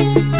Thank you.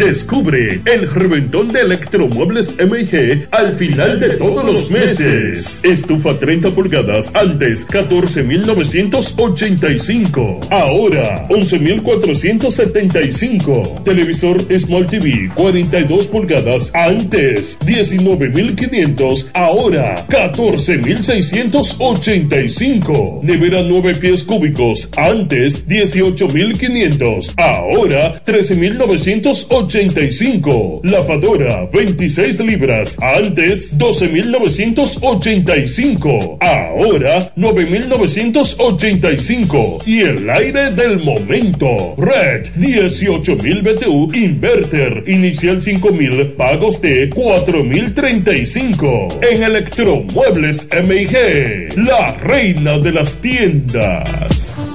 Descubre el reventón de electromuebles MG al final de todos los meses. Estufa 30 pulgadas antes 14.985. Ahora 11.475. Televisor Smart TV 42 pulgadas antes 19.500. Ahora 14.685. Nevera 9 pies cúbicos antes 18.500. Ahora 13.985. 85. Lavadora 26 libras. Antes 12.985. Ahora 9.985. Y el aire del momento. Red 18.000 BTU. Inverter. Inicial 5.000. Pagos de 4.035. En Electromuebles MIG. La reina de las tiendas.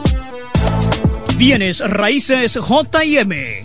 Bienes raíces JM,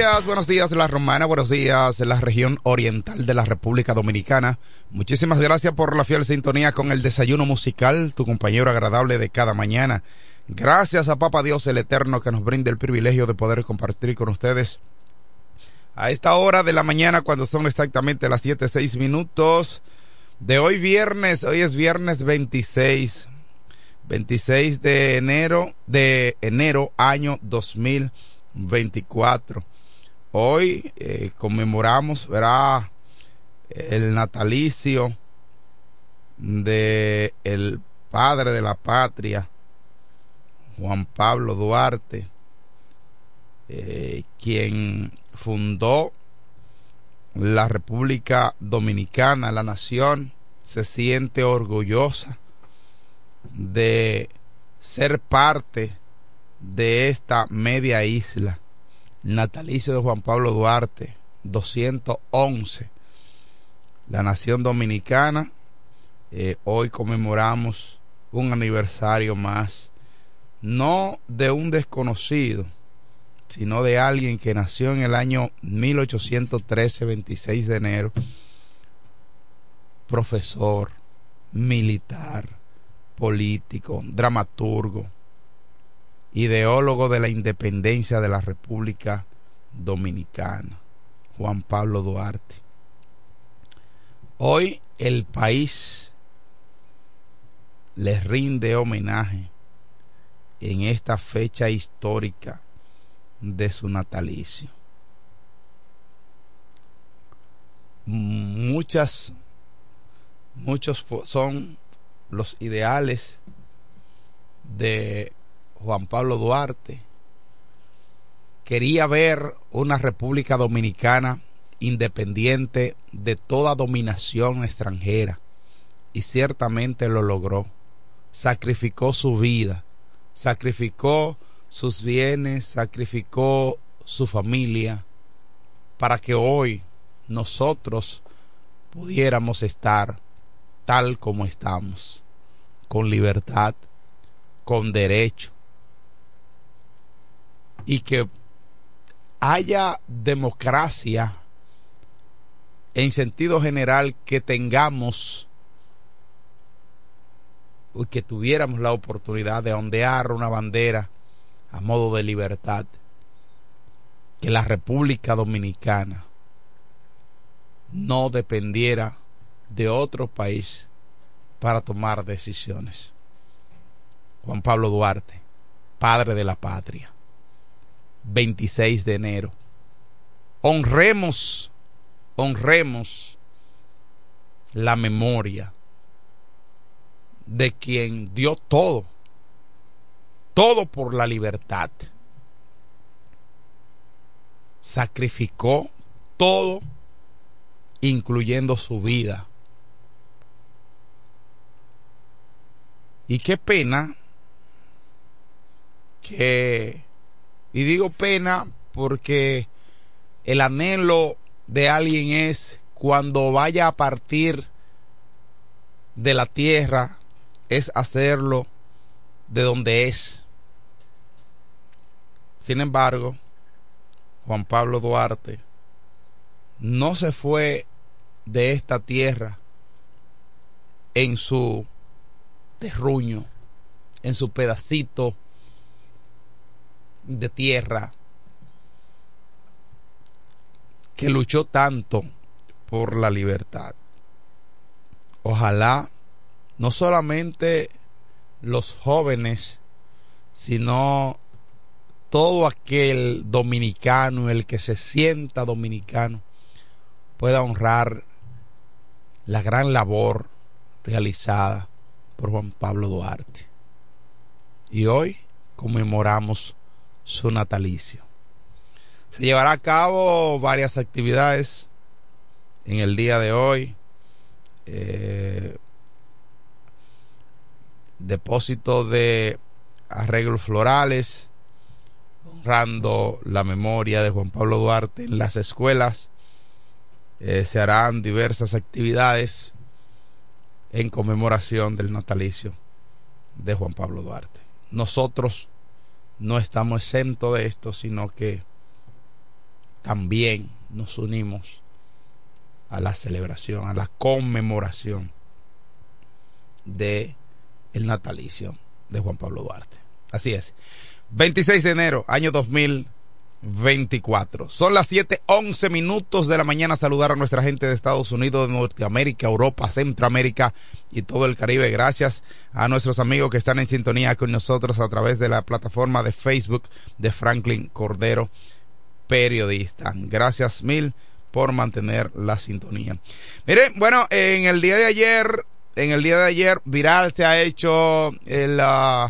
Días, buenos días La Romana, buenos días la región oriental de la República Dominicana. Muchísimas gracias por la fiel sintonía con el desayuno musical, tu compañero agradable de cada mañana. Gracias a Papa Dios el Eterno que nos brinda el privilegio de poder compartir con ustedes a esta hora de la mañana cuando son exactamente las 7, 6 minutos de hoy viernes, hoy es viernes 26, 26 de enero, de enero año 2024. Hoy eh, conmemoramos, verá, el natalicio de el padre de la patria, Juan Pablo Duarte, eh, quien fundó la República Dominicana, la nación se siente orgullosa de ser parte de esta media isla natalicio de Juan Pablo Duarte, 211. La nación dominicana, eh, hoy conmemoramos un aniversario más, no de un desconocido, sino de alguien que nació en el año 1813, 26 de enero, profesor, militar, político, dramaturgo, ideólogo de la independencia de la República Dominicana, Juan Pablo Duarte. Hoy el país les rinde homenaje en esta fecha histórica de su natalicio. Muchas, muchos son los ideales de Juan Pablo Duarte quería ver una República Dominicana independiente de toda dominación extranjera y ciertamente lo logró. Sacrificó su vida, sacrificó sus bienes, sacrificó su familia para que hoy nosotros pudiéramos estar tal como estamos, con libertad, con derecho, y que haya democracia en sentido general que tengamos y que tuviéramos la oportunidad de ondear una bandera a modo de libertad que la República Dominicana no dependiera de otro país para tomar decisiones. Juan Pablo Duarte, padre de la patria. 26 de enero. Honremos, honremos la memoria de quien dio todo, todo por la libertad, sacrificó todo, incluyendo su vida. Y qué pena que, y digo pena porque el anhelo de alguien es cuando vaya a partir de la tierra, es hacerlo de donde es. Sin embargo, Juan Pablo Duarte no se fue de esta tierra en su terruño, en su pedacito de tierra que luchó tanto por la libertad. Ojalá no solamente los jóvenes, sino todo aquel dominicano, el que se sienta dominicano, pueda honrar la gran labor realizada por Juan Pablo Duarte. Y hoy conmemoramos su natalicio. Se llevará a cabo varias actividades en el día de hoy. Eh, depósito de arreglos florales, honrando la memoria de Juan Pablo Duarte en las escuelas. Eh, se harán diversas actividades en conmemoración del natalicio de Juan Pablo Duarte. Nosotros no estamos exentos de esto, sino que también nos unimos a la celebración, a la conmemoración de el natalicio de Juan Pablo Duarte. Así es. 26 de enero, año 2024. Son las 7:11 minutos de la mañana. Saludar a nuestra gente de Estados Unidos, de Norteamérica, Europa, Centroamérica y todo el Caribe. Gracias a nuestros amigos que están en sintonía con nosotros a través de la plataforma de Facebook de Franklin Cordero, periodista. Gracias mil por mantener la sintonía. Mire, bueno, en el día de ayer en el día de ayer viral se ha hecho el, uh,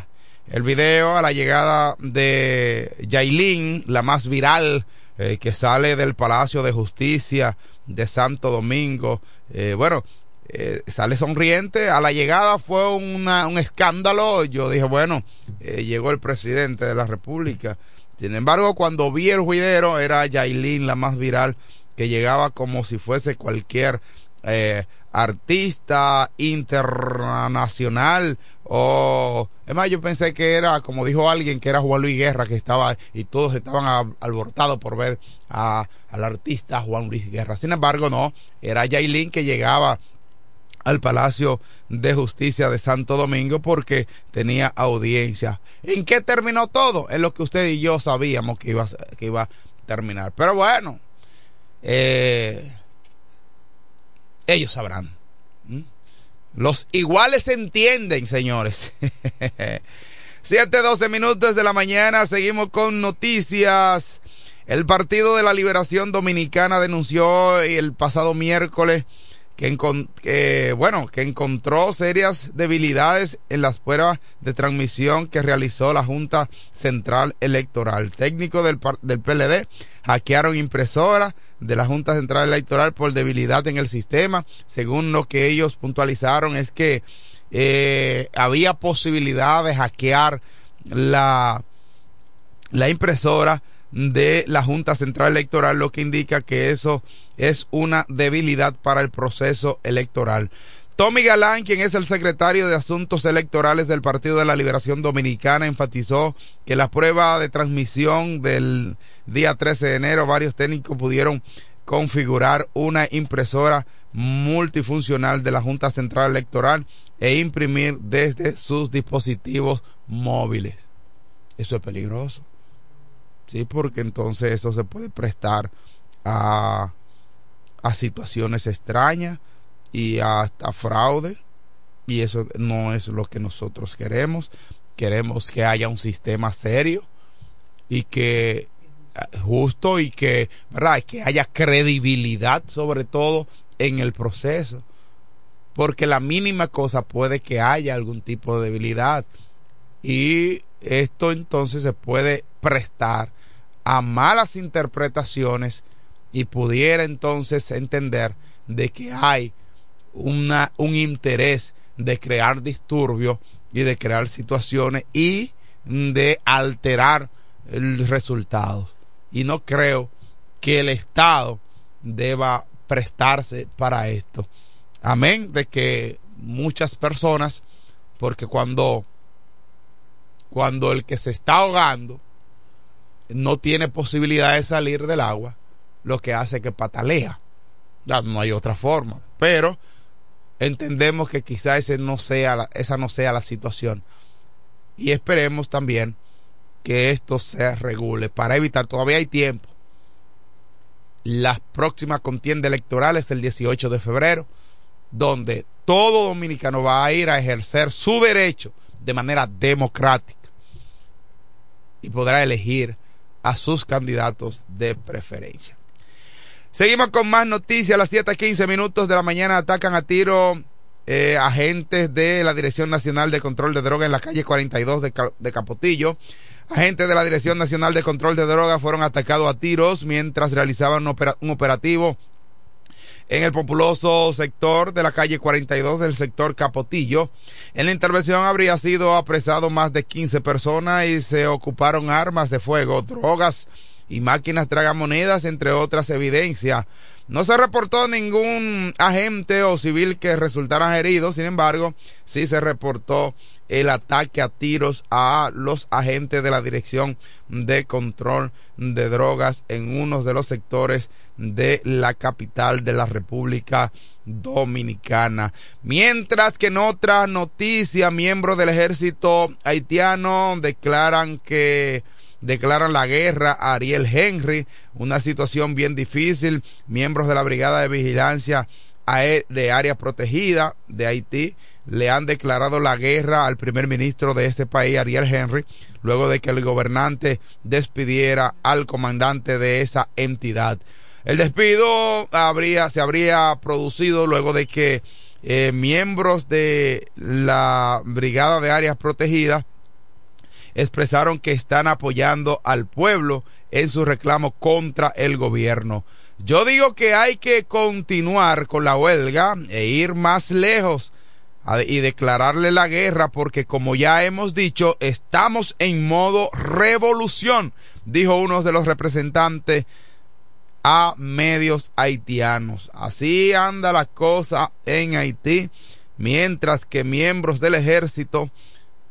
el video a la llegada de Yailin, la más viral, eh, que sale del Palacio de Justicia de Santo Domingo. Eh, bueno, eh, sale sonriente. A la llegada fue una, un escándalo. Yo dije, bueno, llegó el presidente de la República. Sin embargo, cuando vi el juidero, era Yailin la más viral, que llegaba como si fuese cualquier artista internacional o es más yo pensé que era como dijo alguien que era Juan Luis Guerra que estaba y todos estaban alborotados por ver a, al artista Juan Luis Guerra sin embargo no era Yailin que llegaba al Palacio de Justicia de Santo Domingo porque tenía audiencia. ¿En qué terminó todo? En lo que usted y yo sabíamos que iba, que iba a terminar. Pero bueno, eh, ellos sabrán. Los iguales se entienden, señores. Siete, doce minutos de la mañana, seguimos con noticias. El Partido de la Liberación Dominicana denunció el pasado miércoles que, bueno, que encontró serias debilidades en las pruebas de transmisión que realizó la Junta Central Electoral. Técnicos del, del PLD hackearon impresoras de la Junta Central Electoral por debilidad en el sistema. Según lo que ellos puntualizaron es que eh, había posibilidad de hackear la, la impresora de la Junta Central Electoral, lo que indica que eso es una debilidad para el proceso electoral. Tommy Galán, quien es el secretario de Asuntos Electorales del Partido de la Liberación Dominicana, enfatizó que la prueba de transmisión del día 13 de enero, varios técnicos pudieron configurar una impresora multifuncional de la Junta Central Electoral e imprimir desde sus dispositivos móviles. Eso es peligroso. Sí, porque entonces eso se puede prestar a, a situaciones extrañas y hasta fraude. Y eso no es lo que nosotros queremos. Queremos que haya un sistema serio y que eh, justo y que, ¿verdad? que haya credibilidad sobre todo en el proceso. Porque la mínima cosa puede que haya algún tipo de debilidad. Y esto entonces se puede prestar a malas interpretaciones y pudiera entonces entender de que hay una, un interés de crear disturbios y de crear situaciones y de alterar el resultado. Y no creo que el Estado deba prestarse para esto. Amén de que muchas personas, porque cuando, cuando el que se está ahogando no tiene posibilidad de salir del agua, lo que hace que patalea. Ya, no hay otra forma. Pero entendemos que quizá no sea esa no sea la situación. Y esperemos también que esto se regule para evitar, todavía hay tiempo. Las próximas contiendas electorales el 18 de febrero, donde todo dominicano va a ir a ejercer su derecho de manera democrática y podrá elegir a sus candidatos de preferencia. Seguimos con más noticias. A las 7:15 minutos de la mañana atacan a tiro eh, agentes de la Dirección Nacional de Control de Drogas en la calle 42 de, de Capotillo. Agentes de la Dirección Nacional de Control de Drogas fueron atacados a tiros mientras realizaban un operativo en el populoso sector de la calle 42 del sector Capotillo. En la intervención habría sido apresado más de 15 personas y se ocuparon armas de fuego, drogas, y máquinas tragamonedas, entre otras evidencias. No se reportó ningún agente o civil que resultaran heridos, sin embargo, sí se reportó el ataque a tiros a los agentes de la Dirección de Control de Drogas en uno de los sectores de la capital de la República Dominicana. Mientras que en otra noticia, miembros del ejército haitiano declaran que declaran la guerra a Ariel Henry, una situación bien difícil. Miembros de la Brigada de Vigilancia de Área Protegida de Haití le han declarado la guerra al primer ministro de este país, Ariel Henry, luego de que el gobernante despidiera al comandante de esa entidad. El despido habría, se habría producido luego de que eh, miembros de la Brigada de Áreas Protegidas expresaron que están apoyando al pueblo en su reclamo contra el gobierno. Yo digo que hay que continuar con la huelga e ir más lejos y declararle la guerra porque como ya hemos dicho, estamos en modo revolución, dijo uno de los representantes a medios haitianos. Así anda la cosa en Haití, mientras que miembros del ejército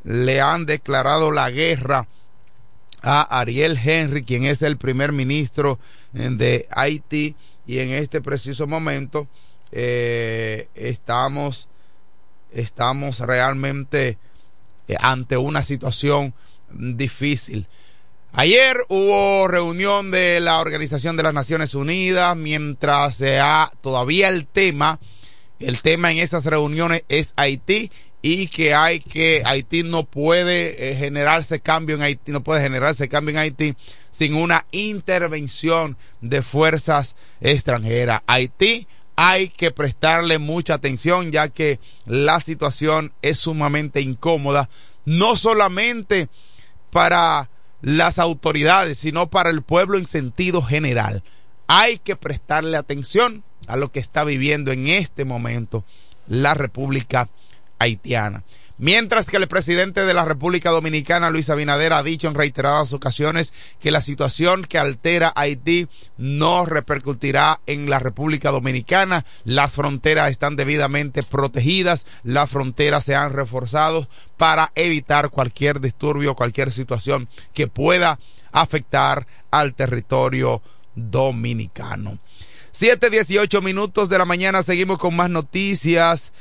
le han declarado la guerra a Ariel Henry, quien es el primer ministro eh, de Haití, y en este preciso momento eh, estamos, estamos realmente eh, ante una situación difícil. Ayer hubo reunión de la Organización de las Naciones Unidas, mientras sea todavía el tema, el tema en esas reuniones es Haití y que hay que Haití no puede eh, generarse cambio en Haití, no puede generarse cambio en Haití sin una intervención de fuerzas extranjeras. Haití hay que prestarle mucha atención ya que la situación es sumamente incómoda, no solamente para las autoridades, sino para el pueblo en sentido general. Hay que prestarle atención a lo que está viviendo en este momento la República haitiana. Mientras que el presidente de la República Dominicana, Luis Abinader, ha dicho en reiteradas ocasiones que la situación que altera Haití no repercutirá en la República Dominicana. Las fronteras están debidamente protegidas, las fronteras se han reforzado para evitar cualquier disturbio, cualquier situación que pueda afectar al territorio dominicano. Siete dieciocho minutos de la mañana, seguimos con más noticias.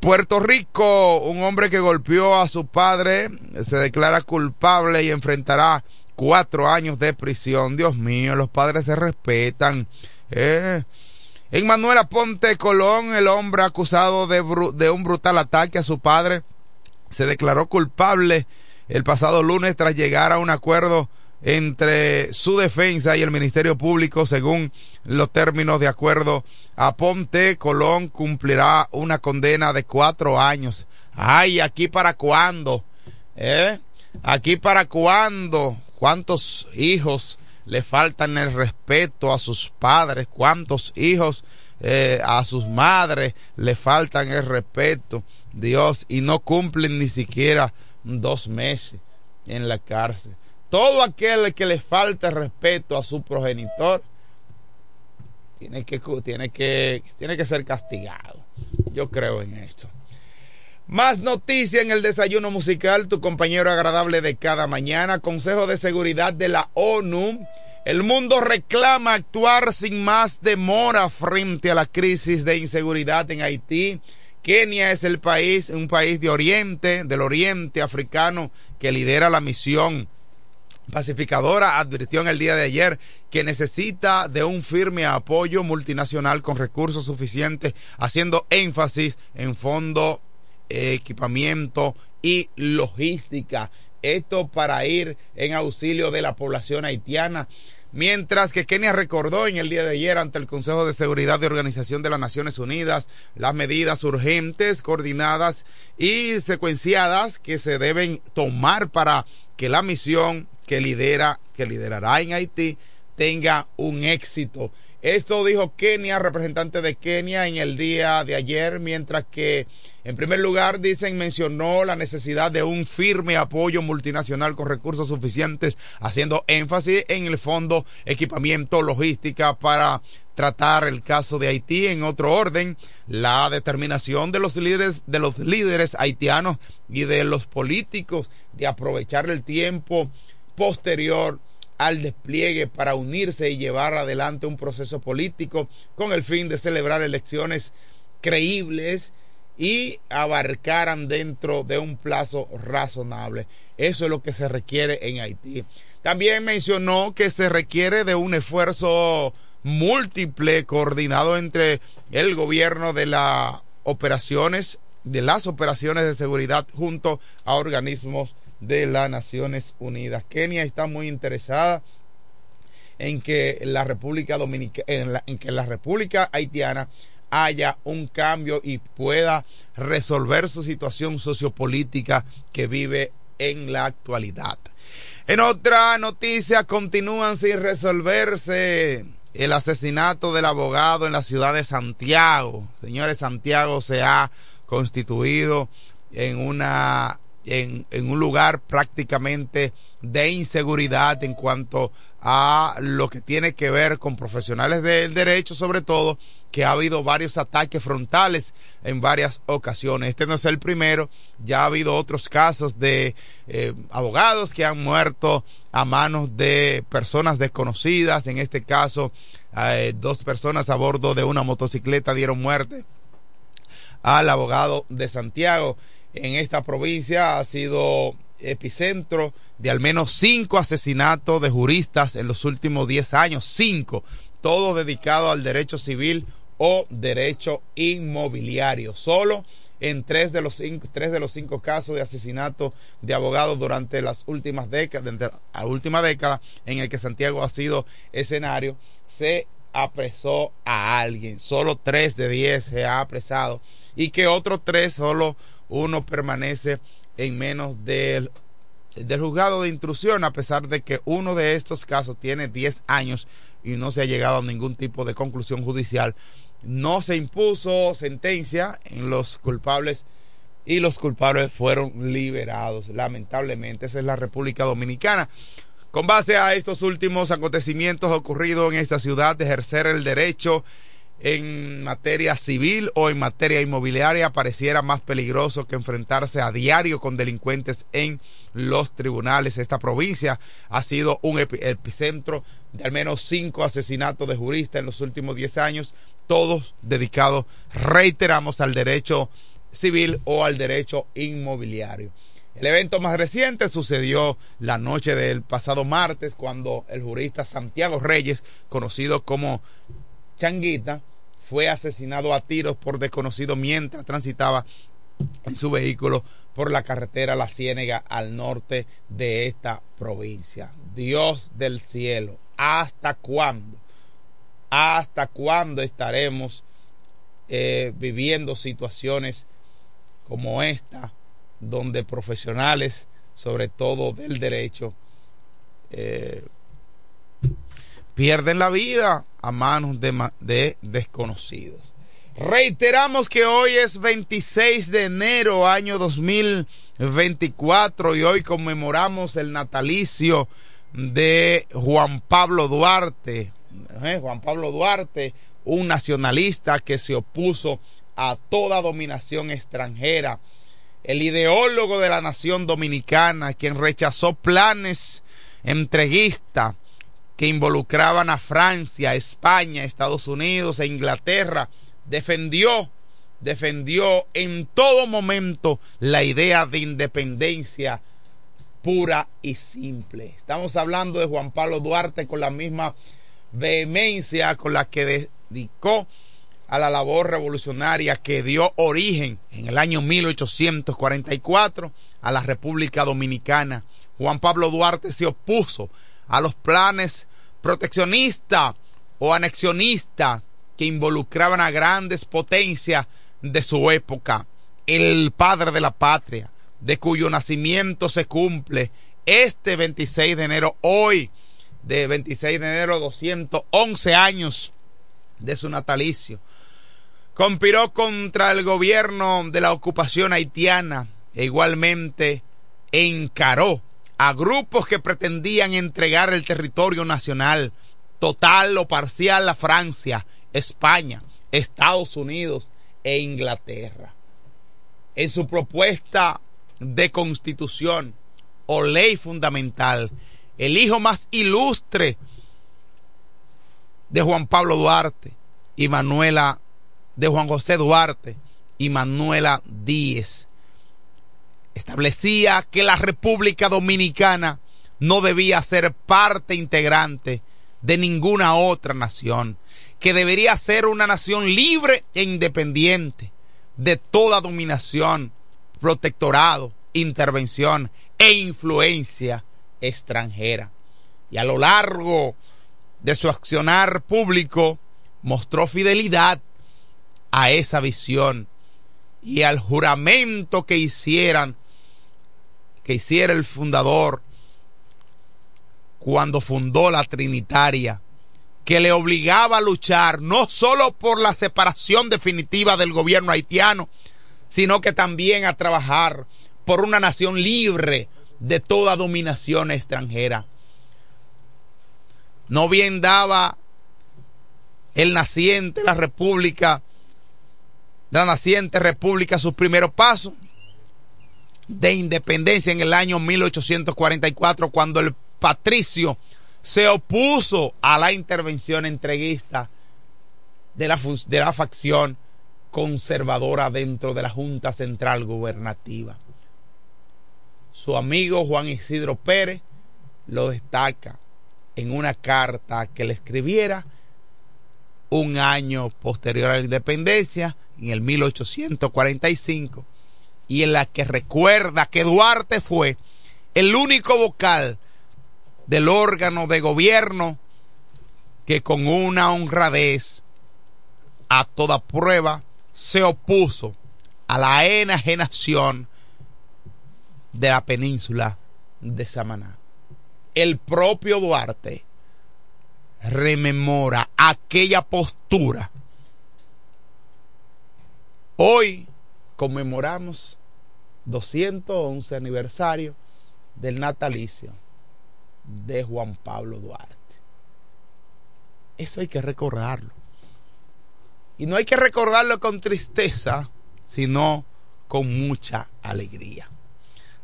Puerto Rico, un hombre que golpeó a su padre se declara culpable y enfrentará cuatro años de prisión. Dios mío, los padres se respetan. Eh. En Manuel Aponte Colón, el hombre acusado de, de un brutal ataque a su padre se declaró culpable el pasado lunes tras llegar a un acuerdo entre su defensa y el Ministerio Público según los términos de acuerdo. a Ponte Colón cumplirá una condena de cuatro años. Ay, aquí para cuándo, ¿eh? Aquí para cuándo, cuántos hijos le faltan el respeto a sus padres, cuántos hijos eh, a sus madres le faltan el respeto, Dios, y no cumplen ni siquiera dos meses en la cárcel. Todo aquel que le falta respeto a su progenitor tiene que, tiene que, tiene que ser castigado. Yo creo en esto. Más noticia en el desayuno musical, tu compañero agradable de cada mañana, Consejo de Seguridad de la ONU. El mundo reclama actuar sin más demora frente a la crisis de inseguridad en Haití. Kenia es el país, un país de Oriente, del Oriente africano, que lidera la misión pacificadora advirtió en el día de ayer que necesita de un firme apoyo multinacional con recursos suficientes, haciendo énfasis en fondo equipamiento y logística. Esto para ir en auxilio de la población haitiana. Mientras que Kenia recordó en el día de ayer ante el Consejo de Seguridad de Organización de las Naciones Unidas las medidas urgentes, coordinadas y secuenciadas que se deben tomar para que la misión que lidera, que liderará en Haití, tenga un éxito. Esto dijo Kenia, representante de Kenia, en el día de ayer, mientras que, en primer lugar, dicen, mencionó la necesidad de un firme apoyo multinacional con recursos suficientes, haciendo énfasis en el fondo equipamiento, logística para tratar el caso de Haití. En otro orden, la determinación de los líderes, de los líderes haitianos y de los políticos de aprovechar el tiempo posterior al despliegue para unirse y llevar adelante un proceso político con el fin de celebrar elecciones creíbles y abarcaran dentro de un plazo razonable. Eso es lo que se requiere en Haití. También mencionó que se requiere de un esfuerzo múltiple coordinado entre el gobierno de las operaciones, de las operaciones de seguridad junto a organismos de las Naciones Unidas. Kenia está muy interesada en que la República Dominicana, en, que la República Haitiana haya un cambio y pueda resolver su situación sociopolítica que vive en la actualidad. En otra noticia, continúan sin resolverse el asesinato del abogado en la ciudad de Santiago. Señores, Santiago se ha constituido en una en, un lugar prácticamente de inseguridad en cuanto a lo que tiene que ver con profesionales del derecho, sobre todo, que ha habido varios ataques frontales en varias ocasiones. Este no es el primero, ya ha habido otros casos de eh, abogados que han muerto a manos de personas desconocidas. En este caso, eh, dos personas a bordo de una motocicleta dieron muerte al abogado de Santiago en esta provincia ha sido epicentro de al menos cinco asesinatos de juristas en los últimos diez años, cinco, todos dedicados al derecho civil o derecho inmobiliario. Solo en tres de los cinco, tres de los cinco casos de asesinato de abogados durante las últimas décadas, la última década en el que Santiago ha sido escenario, se apresó a alguien. Solo tres de diez se ha apresado y que otros tres solo uno permanece en menos del, del juzgado de intrusión, a pesar de que uno de estos casos tiene 10 años y no se ha llegado a ningún tipo de conclusión judicial. No se impuso sentencia en los culpables y los culpables fueron liberados. Lamentablemente, esa es la República Dominicana. Con base a estos últimos acontecimientos ocurridos en esta ciudad de ejercer el derecho en materia civil o en materia inmobiliaria pareciera más peligroso que enfrentarse a diario con delincuentes en los tribunales. Esta provincia ha sido un epicentro de al menos cinco asesinatos de juristas en los últimos diez años, todos dedicados, reiteramos, al derecho civil o al derecho inmobiliario. El evento más reciente sucedió la noche del pasado martes cuando el jurista Santiago Reyes, conocido como Changuita, fue asesinado a tiros por desconocido mientras transitaba en su vehículo por la carretera La Ciénega al norte de esta provincia. Dios del cielo, ¿hasta cuándo? ¿Hasta cuándo estaremos eh, viviendo situaciones como esta, donde profesionales, sobre todo del derecho, eh, pierden la vida a manos de, de desconocidos. Reiteramos que hoy es 26 de enero, año 2024, y hoy conmemoramos el natalicio de Juan Pablo Duarte. ¿eh? Juan Pablo Duarte, un nacionalista que se opuso a toda dominación extranjera, el ideólogo de la nación dominicana, quien rechazó planes entreguistas que involucraban a Francia, España, Estados Unidos e Inglaterra, defendió, defendió en todo momento la idea de independencia pura y simple. Estamos hablando de Juan Pablo Duarte con la misma vehemencia con la que dedicó a la labor revolucionaria que dio origen en el año 1844 a la República Dominicana. Juan Pablo Duarte se opuso a los planes proteccionistas o anexionistas que involucraban a grandes potencias de su época. El padre de la patria, de cuyo nacimiento se cumple este 26 de enero, hoy, de 26 de enero, 211 años de su natalicio. Conspiró contra el gobierno de la ocupación haitiana e igualmente encaró a grupos que pretendían entregar el territorio nacional total o parcial a Francia, España, Estados Unidos e Inglaterra. En su propuesta de constitución o ley fundamental, el hijo más ilustre de Juan Pablo Duarte y Manuela, de Juan José Duarte y Manuela Díez, establecía que la República Dominicana no debía ser parte integrante de ninguna otra nación, que debería ser una nación libre e independiente de toda dominación, protectorado, intervención e influencia extranjera. Y a lo largo de su accionar público mostró fidelidad a esa visión y al juramento que hicieran que hiciera el fundador cuando fundó la Trinitaria, que le obligaba a luchar no solo por la separación definitiva del gobierno haitiano, sino que también a trabajar por una nación libre de toda dominación extranjera. No bien daba el naciente, la república, la naciente república sus primeros pasos de independencia en el año 1844 cuando el patricio se opuso a la intervención entreguista de la, de la facción conservadora dentro de la Junta Central Gubernativa. Su amigo Juan Isidro Pérez lo destaca en una carta que le escribiera un año posterior a la independencia, en el 1845, y en la que recuerda que Duarte fue el único vocal del órgano de gobierno que con una honradez a toda prueba se opuso a la enajenación de la península de Samaná. El propio Duarte rememora aquella postura. Hoy conmemoramos 211 aniversario del natalicio de Juan Pablo Duarte. Eso hay que recordarlo. Y no hay que recordarlo con tristeza, sino con mucha alegría.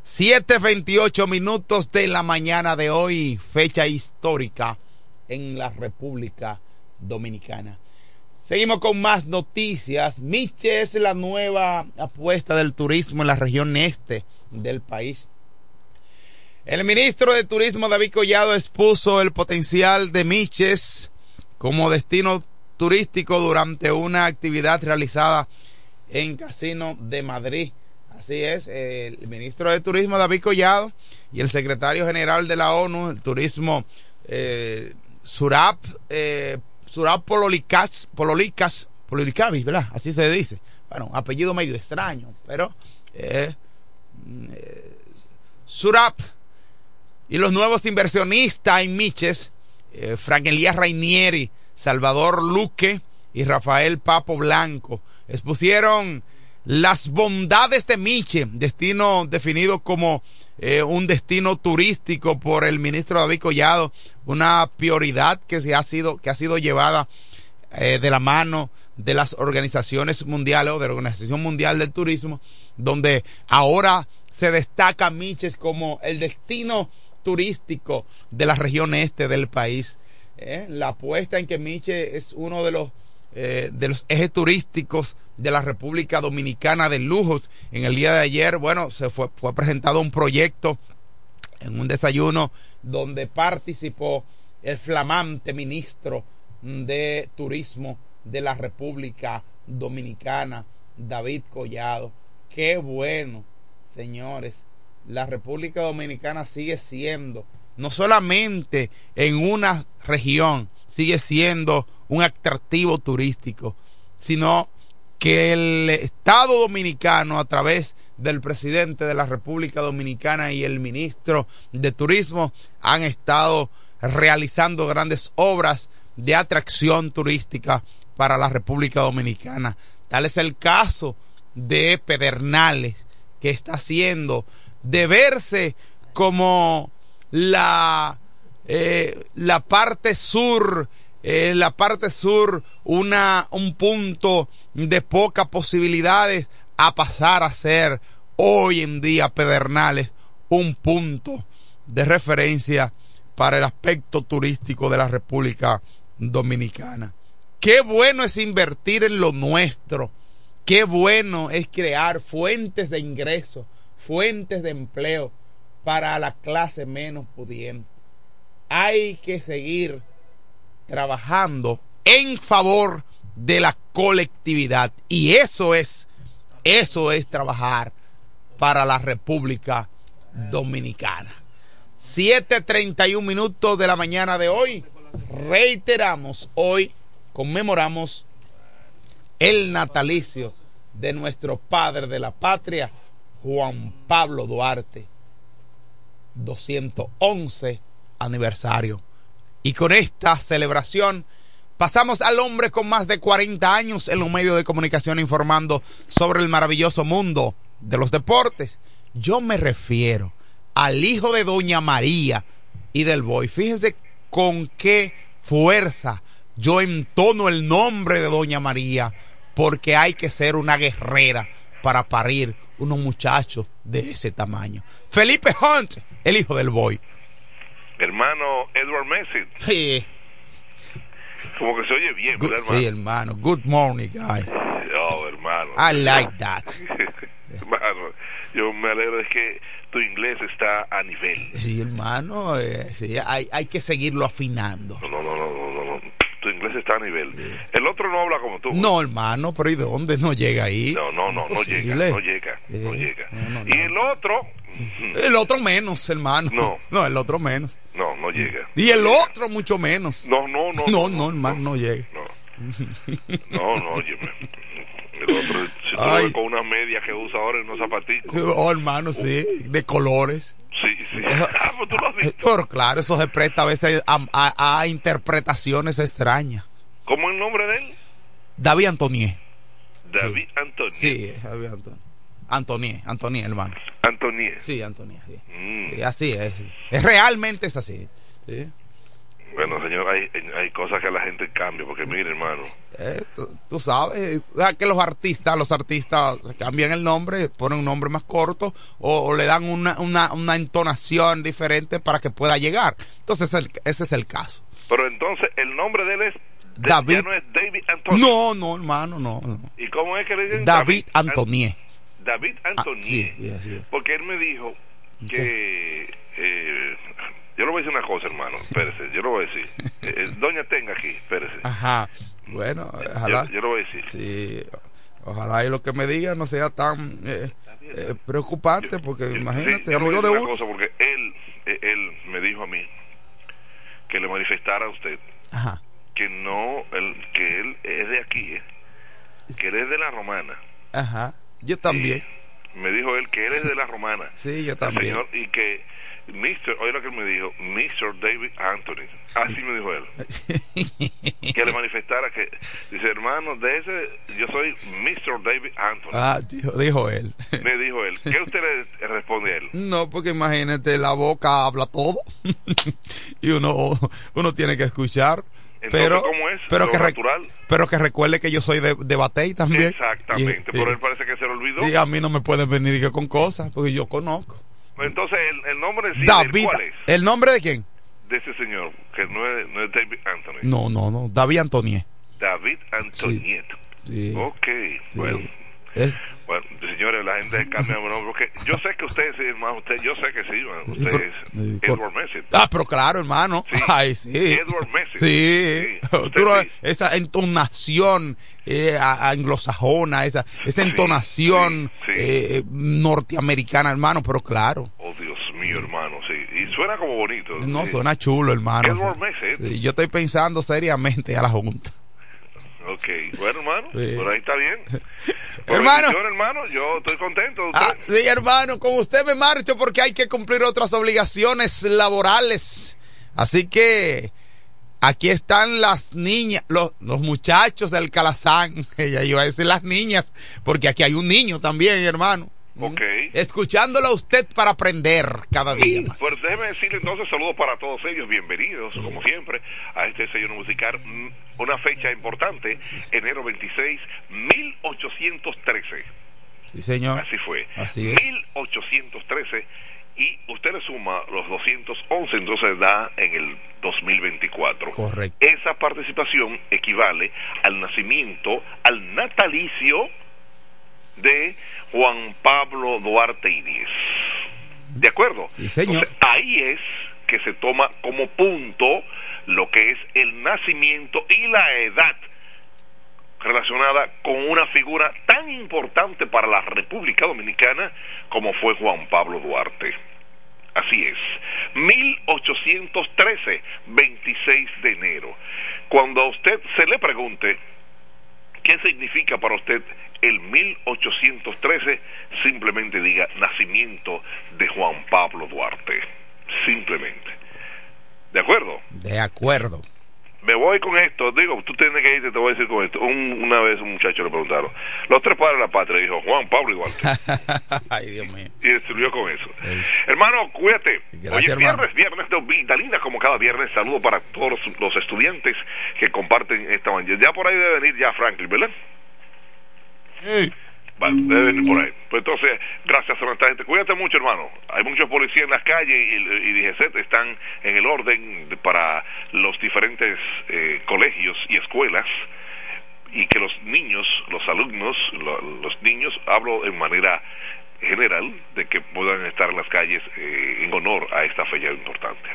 7.28 minutos de la mañana de hoy, fecha histórica en la República Dominicana. Seguimos con más noticias. Miche es la nueva apuesta del turismo en la región este del país. El ministro de Turismo David Collado expuso el potencial de Miches como destino turístico durante una actividad realizada en Casino de Madrid. Así es, el ministro de Turismo David Collado y el secretario general de la ONU, el Turismo eh, Surap eh, Surab Pololicas, Pololicas, ¿verdad? Así se dice. Bueno, apellido medio extraño, pero eh, eh, Surab y los nuevos inversionistas en Miches eh, Frank Elías Rainieri, Salvador Luque y Rafael Papo Blanco. Expusieron las bondades de Miche, destino definido como eh, un destino turístico por el ministro David Collado, una prioridad que se ha sido que ha sido llevada eh, de la mano de las organizaciones mundiales o de la Organización Mundial del Turismo, donde ahora se destaca Miches como el destino turístico de la región este del país. Eh, la apuesta en que Miche es uno de los eh, de los ejes turísticos de la República Dominicana de lujos. En el día de ayer, bueno, se fue, fue presentado un proyecto en un desayuno donde participó el flamante ministro de Turismo de la República Dominicana, David Collado. Qué bueno, señores. La República Dominicana sigue siendo, no solamente en una región, sigue siendo un atractivo turístico, sino que el Estado dominicano a través del presidente de la República Dominicana y el ministro de Turismo han estado realizando grandes obras de atracción turística para la República Dominicana. Tal es el caso de Pedernales, que está haciendo de verse como la, eh, la parte sur en la parte sur una, un punto de pocas posibilidades a pasar a ser hoy en día Pedernales un punto de referencia para el aspecto turístico de la República Dominicana. Qué bueno es invertir en lo nuestro. Qué bueno es crear fuentes de ingreso, fuentes de empleo para la clase menos pudiente. Hay que seguir trabajando en favor de la colectividad. Y eso es, eso es trabajar para la República Dominicana. 7.31 minutos de la mañana de hoy. Reiteramos, hoy conmemoramos el natalicio de nuestro padre de la patria, Juan Pablo Duarte. 211 aniversario. Y con esta celebración pasamos al hombre con más de 40 años en los medios de comunicación informando sobre el maravilloso mundo de los deportes. Yo me refiero al hijo de Doña María y del Boy. Fíjense con qué fuerza yo entono el nombre de Doña María, porque hay que ser una guerrera para parir unos muchachos de ese tamaño. Felipe Hunt, el hijo del Boy hermano Edward Messi. Sí. Como que se oye bien, Good, hermano? Sí, hermano. Good morning, guy. Oh, hermano. I like that. hermano, yo me alegro de que tu inglés está a nivel. Sí, hermano. Eh, sí, hay, hay que seguirlo afinando. No, no, no, no, no, no. Tu inglés está a nivel. El otro no habla como tú. No, hermano, pero ¿y de dónde no llega ahí? No, no, no, no llega, no llega, no llega. y el otro... El otro menos, hermano. No. No, el otro menos. No, no llega. Y el otro mucho menos. No, no, no. No, no, hermano, no, llega. No, no, óyeme. El otro, si tú lo ves con unas medias que usa ahora y unos zapatitos. Oh, hermano, sí, de colores. Sí, sí. Ah, pues tú lo has visto. Pero claro, eso se presta a veces a, a, a interpretaciones extrañas. ¿Cómo es el nombre de él? David Antonier. David sí. Antonier. Sí, David Antonier. Antonier, Antonier, hermano. Antonier. Sí, Antonier, sí. Mm. sí así es. Es realmente es así. Sí. Bueno, señor, hay, hay cosas que la gente cambia, porque mire, hermano. Eh, tú, tú, sabes, que los artistas, los artistas cambian el nombre, ponen un nombre más corto o, o le dan una, una, una, entonación diferente para que pueda llegar. Entonces, el, ese es el caso. Pero entonces, el nombre de él es. David. Ya no es David. No, no, hermano, no. no. ¿Y cómo es que le dicen? David, David Antonier. David Antonier. Ah, sí, sí, sí. Porque él me dijo que. Eh, yo le voy a decir una cosa, hermano. Espérese, yo lo voy a decir. Eh, doña tenga aquí, espérese. Ajá. Bueno, ojalá. Yo, yo, lo voy a decir. Sí. Ojalá y lo que me diga no sea tan eh, eh, preocupante, porque yo, imagínate, sí, amigo de una uno. cosa, porque él, él me dijo a mí que le manifestara a usted Ajá. que no, el, que él es de aquí, ¿eh? que él es de la romana. Ajá. Yo también. Y me dijo él que él es de la romana. sí, yo también. Señor, y que Mr. Oye lo que él me dijo, Mr. David Anthony. Así me dijo él. que le manifestara que, dice, hermano, de ese, yo soy Mr. David Anthony. Ah, dijo, dijo él. Me dijo él. ¿Qué usted le responde a él? No, porque imagínate, la boca habla todo. y uno, uno tiene que escuchar. Entonces, pero, ¿cómo es? Pero ¿Lo que, natural? pero que recuerde que yo soy de, de Batey también. Exactamente, Y- pero y- él parece que se le olvidó. y a mí no me pueden venir con cosas, porque yo conozco. Entonces, el, el nombre sí, David, ¿cuál es? ¿el nombre de quién? De ese señor, que no es, no es David Anthony. No, no, no, David Antonier. David Antonieto. Sí. Ok, bueno. Eh, Bueno, señores, la gente cambia nombre, porque yo sé que ustedes, sí, hermano, usted, yo sé que sí, man, usted pero- es eh, por- Edward Messi. Ah, pero claro, hermano. Ay, sí. Edward Messi. Sí. Sí, Tú sí. esa entonación eh, anglosajona, esa, esa entonación sí. eh, norteamericana, hermano, pero claro. Oh, Dios mío, hermano, sí. Y suena como bonito. No, sí. suena chulo, hermano. Edward Messi. Sí, yo estoy pensando seriamente a la Junta. Ok, bueno, hermano, Sí. por ahí está bien. Por Hermano. hermano, yo estoy contento. Ah, sí, hermano, con usted me marcho porque hay que cumplir otras obligaciones laborales. Así que aquí están las niñas, los, los muchachos del Calazán. Ella iba a decir las niñas, porque aquí hay un niño también, hermano. Ok. Escuchándolo a usted para aprender cada día más. Pues déjeme decirle entonces saludos para todos ellos, bienvenidos, como siempre, a este sello musical, mm, una fecha importante, enero 26, 1813. Sí, señor. Así fue. Así es. 1813 y usted le suma los 211, entonces da en el 2024. Correcto. Esa participación equivale al nacimiento, al natalicio de Juan Pablo Duarte Idiez. ¿De acuerdo? Sí, señor. Entonces, ahí es que se toma como punto lo que es el nacimiento y la edad relacionada con una figura tan importante para la República Dominicana como fue Juan Pablo Duarte. Así es. 1813, 26 de enero. Cuando a usted se le pregunte qué significa para usted el 1813, simplemente diga nacimiento de Juan Pablo Duarte. Simplemente. ¿De acuerdo? De acuerdo. Me voy con esto, digo, tú tienes que irte, te voy a decir con esto. Un- una vez un muchacho le preguntaron, los tres padres de la patria, dijo Juan Pablo y Duarte. Ay, Dios mío. y estudió con eso. Hermano, cuídate. Gracias, Hoy es hermano. viernes, viernes de Vitalina, como cada viernes. Saludo para todos los, los estudiantes que comparten esta mañana. Ya por ahí debe venir ya Franklin, ¿verdad? Vale, por ahí. Pues entonces, gracias a nuestra gente. Cuídate mucho, hermano. Hay muchos policías en las calles y, y DGCET están en el orden de- para los diferentes eh, colegios y escuelas y que los niños, los alumnos, lo- los niños, hablo en manera general, de que puedan estar las calles eh, en honor a esta fecha importante.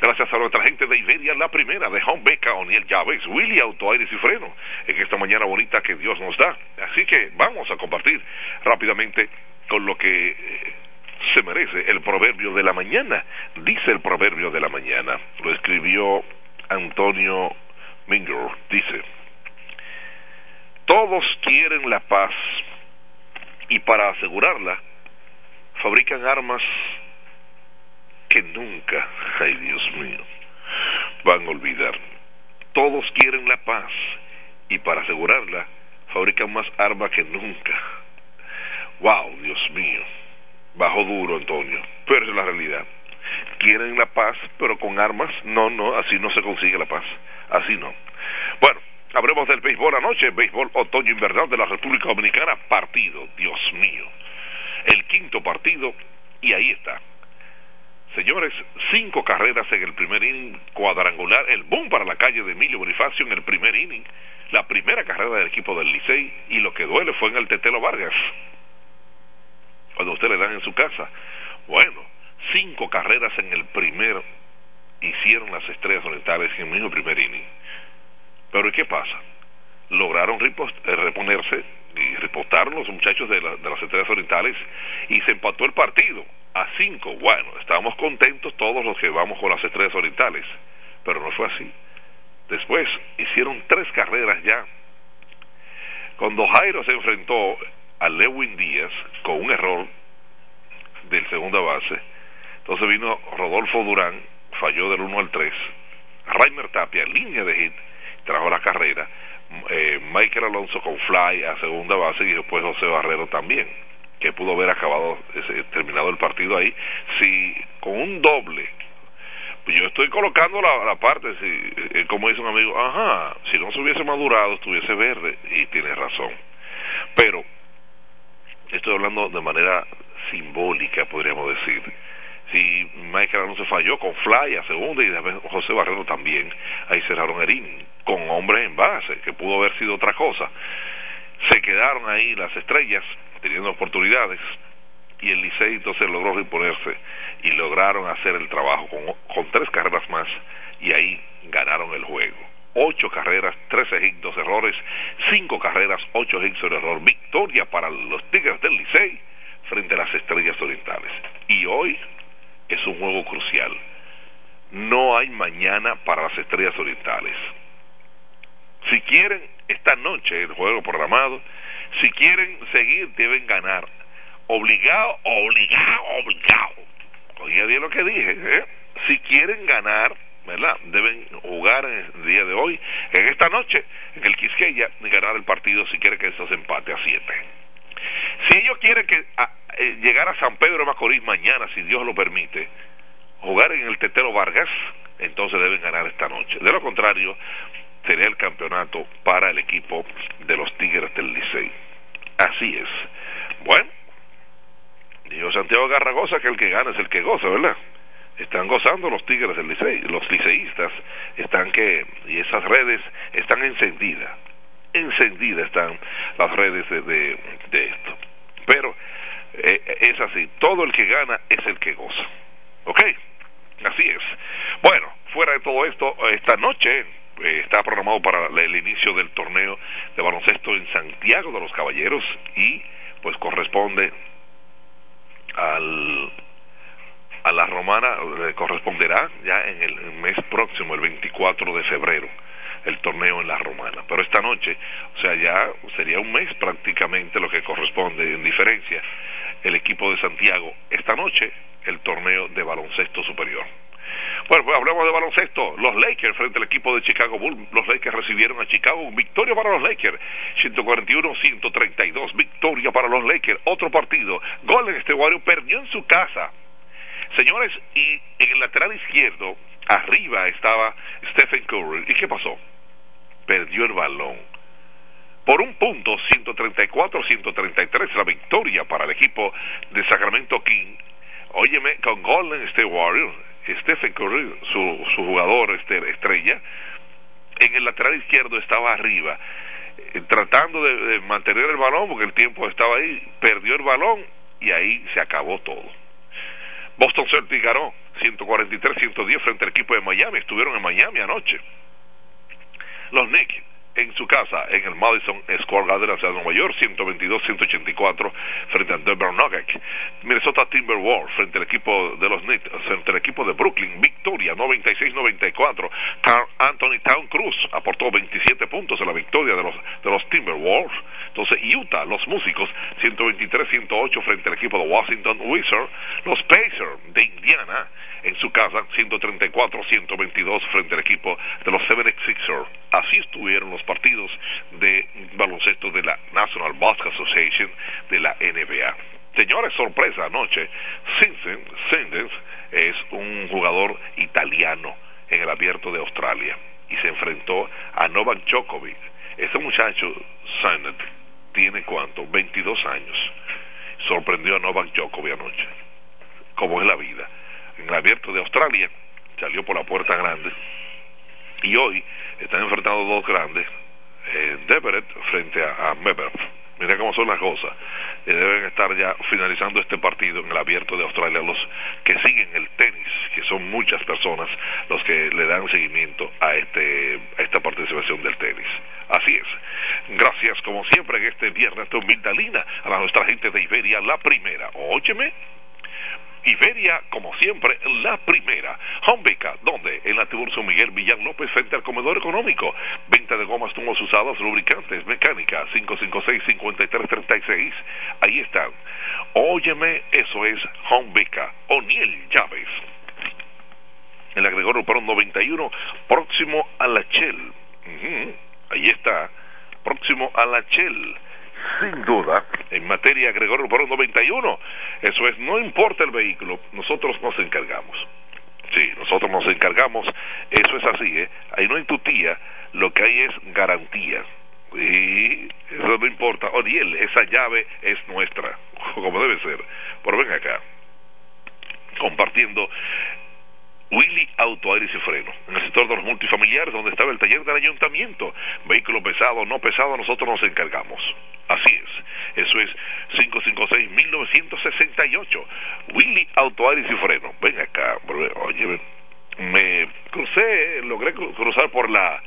Gracias a nuestra gente de Iberia, la primera, de Home Beca, O'Neill Llaves, Willy Auto Aires y Freno, en esta mañana bonita que Dios nos da. Así que vamos a compartir rápidamente con lo que eh, se merece el proverbio de la mañana. Dice el proverbio de la mañana, lo escribió Antonio Minger, dice, todos quieren la paz y para asegurarla fabrican armas que nunca, ay Dios mío, van a olvidar. Todos quieren la paz y para asegurarla fabrican más armas que nunca. Wow, Dios mío. Bajo duro, Antonio. Pero es la realidad. Quieren la paz, pero con armas. No, no, así no se consigue la paz. Así no. Bueno, hablemos del béisbol anoche. Béisbol otoño invernal de la República Dominicana. Partido, Dios mío. El quinto partido, y ahí está. Señores, cinco carreras en el primer inning cuadrangular, el boom para la calle de Emilio Bonifacio en el primer inning, la primera carrera del equipo del Licey, y lo que duele fue en el Tetelo Vargas, cuando usted le dan en su casa. Bueno, cinco carreras en el primer hicieron las estrellas orientales en el mismo primer inning. Pero ¿y qué pasa? Lograron eh, reponerse y repostaron los muchachos de, la- de las estrellas orientales y se empató el partido a cinco. Bueno, estábamos contentos todos los que vamos con las estrellas orientales, pero no fue así. Después hicieron tres carreras ya. Cuando Jairo se enfrentó a Lewin Díaz con un error del segunda base, Entonces vino Rodolfo Durán, falló del 1 al 3. Raimer Tapia, línea de hit, trajo la carrera. Eh, Michael Alonso con fly a segunda base y después José Barrero también, que pudo haber acabado, terminado el partido ahí, si con un doble. Yo estoy colocando la, la parte, si, como dice un amigo, ajá, si no se hubiese madurado, estuviese verde, y tiene razón. Pero, estoy hablando de manera simbólica, podríamos decir si Michael Alonso falló con Fly a segunda y después José Barrero también, ahí cerraron el con hombres en base, que pudo haber sido otra cosa. Se quedaron ahí las estrellas teniendo oportunidades y el Licey entonces logró reponerse y lograron hacer el trabajo con, con tres carreras más y ahí ganaron el juego. Ocho carreras, trece hits, dos errores, cinco carreras, ocho hits, un error. Victoria para los Tigres del Licey frente a las Estrellas Orientales. Y hoy es un juego crucial. No hay mañana para las estrellas orientales. Si quieren, esta noche el juego programado, si quieren seguir, deben ganar. Obligado, obligado, obligado. Oiga bien lo que dije. ¿eh? Si quieren ganar, ¿verdad? Deben jugar en el día de hoy, en esta noche, en el Quisqueya, y ganar el partido si quieren que se empate a siete. Si ellos quieren que eh, llegar a San Pedro de Macorís mañana, si Dios lo permite, jugar en el Tetero Vargas, entonces deben ganar esta noche. De lo contrario, sería el campeonato para el equipo de los Tigres del Licey. Así es. Bueno, dijo Santiago Garragosa que el que gana es el que goza, ¿verdad? Están gozando los Tigres del Licey, los liceístas están que, y esas redes están encendidas, encendidas están las redes de, de esto. Pero eh, es así, todo el que gana es el que goza. ¿Ok? Así es. Bueno, fuera de todo esto, esta noche eh, está programado para el inicio del torneo de baloncesto en Santiago de los Caballeros y pues corresponde al a la romana le corresponderá ya en el mes próximo, el 24 de febrero el torneo en la romana. Pero esta noche, o sea, ya sería un mes prácticamente lo que corresponde en diferencia el equipo de Santiago. Esta noche el torneo de baloncesto superior. Bueno, pues hablemos de baloncesto. Los Lakers frente al equipo de Chicago Bulls. Los Lakers recibieron a Chicago. Victoria para los Lakers. 141-132. Victoria para los Lakers. Otro partido. Golden State Warriors perdió en su casa. Señores, y en el lateral izquierdo, arriba estaba Stephen Curry. ¿Y qué pasó? Perdió el balón. Por un punto, 134-133, la victoria para el equipo de Sacramento King. Óyeme, con Golden State Warriors, Stephen Curry, su, jugador este, estrella, en el lateral izquierdo estaba arriba, eh, tratando de, de mantener el balón porque el tiempo estaba ahí, perdió el balón y ahí se acabó todo. Boston Celtics ganó 143-110 frente al equipo de Miami. Estuvieron en Miami anoche. Los Knicks en su casa, en el Madison Square Garden de Nueva York, 122-184 frente al Denver Nuggets. Minnesota Timberwolves frente al equipo de los Knicks, frente al equipo de Brooklyn, victoria 96-94. Carl Anthony Town Cruz aportó 27 puntos en la victoria de los, de los Timberwolves. Entonces, Utah, los músicos, 123-108 frente al equipo de Washington Wizards. Los Pacers de Indiana, en su casa, 134-122 frente al equipo de los 76ers. Así estuvieron los partidos de baloncesto de la National Basketball Association de la NBA. Señores, sorpresa anoche, Simpson Sendens es un jugador italiano en el abierto de Australia y se enfrentó a Novak Djokovic. Ese muchacho, Sendens, tiene cuánto? 22 años. Sorprendió a Novak Djokovic anoche. Como es la vida. En el abierto de Australia salió por la puerta grande y hoy están enfrentando dos grandes, eh, Deverett frente a, a Mira cómo son las cosas. Eh, deben estar ya finalizando este partido en el abierto de Australia. Los que siguen el tenis, que son muchas personas los que le dan seguimiento a, este, a esta participación del tenis. Así es. Gracias, como siempre, en este viernes de Humildalina a nuestra gente de Iberia, la primera. Óyeme, Iberia, como siempre, la primera. Hombeca, donde en la Tiburcio Miguel Villan López frente al comedor económico. Venta de gomas, tumos usados, lubricantes, mecánica, 556-5336. Ahí están. Óyeme, eso es Hombeca. O'Neill Llaves. Gregorio Perón 91, próximo a la Chel. Ahí está, próximo a la Chel. Sin duda, en materia Gregorio Perón 91, eso es, no importa el vehículo, nosotros nos encargamos. Sí, nosotros nos encargamos, eso es así, ¿eh? Ahí no hay tutía, lo que hay es garantía. Y eso no importa. Odiel, esa llave es nuestra, como debe ser. Pero ven acá, compartiendo Willy Auto Aires y Freno, en el sector de los multifamiliares, donde estaba el taller del ayuntamiento. Vehículo pesado no pesado, nosotros nos encargamos. Así es. Eso es 556-1968. Willy Auto Aires y Freno. Ven acá, oye, me crucé, logré cruzar por la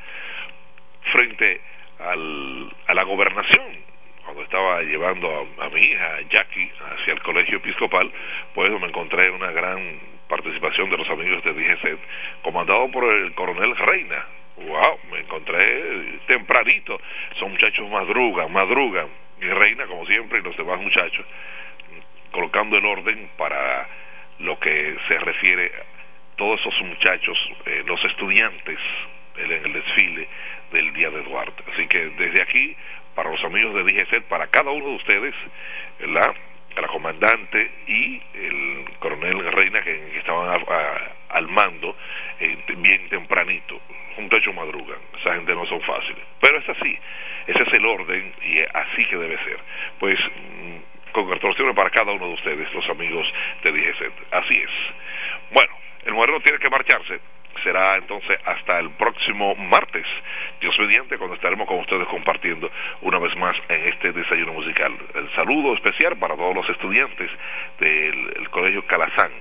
frente al, a la gobernación cuando estaba llevando a, mi hija Jackie hacia el colegio episcopal, pues me encontré una gran participación de los amigos de DGC, comandado por el coronel Reina. ¡Wow! Me encontré tempranito. Son muchachos madrugan, madrugan. Y Reina, como siempre, y los demás muchachos, colocando el orden para lo que se refiere a todos esos muchachos, eh, los estudiantes en el desfile del Día de Duarte. Así que desde aquí, para los amigos de DGC, para cada uno de ustedes, ¿verdad? La comandante y el coronel Reina que, estaban al mando eh, bien tempranito. Un techo madrugan, esa gente no son fáciles. Pero es así, ese es el orden y así que debe ser. Pues mm, congratulaciones para cada uno de ustedes, los amigos de DGC. Así es. Bueno, el modelo tiene que marcharse será entonces hasta el próximo martes, Dios mediante, cuando estaremos con ustedes compartiendo una vez más en este desayuno musical. El saludo especial para todos los estudiantes del Colegio Calazán.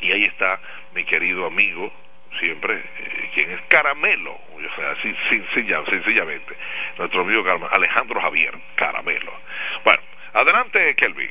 Y ahí está mi querido amigo, siempre, eh, quien es Caramelo, o sea, así, sencillamente, nuestro amigo Alejandro Javier Caramelo. Bueno, adelante, Kelvin.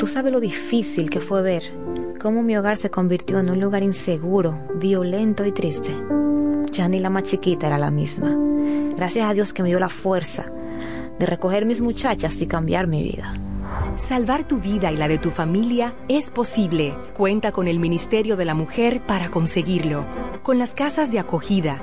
Tú sabes lo difícil que fue ver cómo mi hogar se convirtió en un lugar inseguro, violento y triste. Ya ni la más chiquita era la misma. Gracias a Dios que me dio la fuerza de recoger mis muchachas y cambiar mi vida. Salvar tu vida y la de tu familia es posible. Cuenta con el Ministerio de la Mujer para conseguirlo. Con las casas de acogida,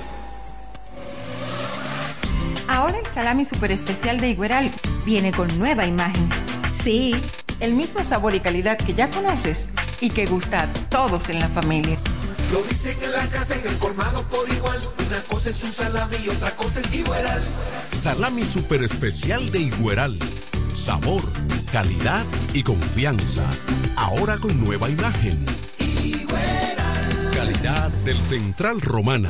Ahora el salami super especial de Igueral viene con nueva imagen. Sí, el mismo sabor y calidad que ya conoces y que gusta a todos en la familia. Lo dicen en la casa, en el colmado por igual. Una cosa es un salami y otra cosa es Igueral. Salami super especial de Igueral. Sabor, calidad y confianza. Ahora con nueva imagen. Calidad del Central Romana.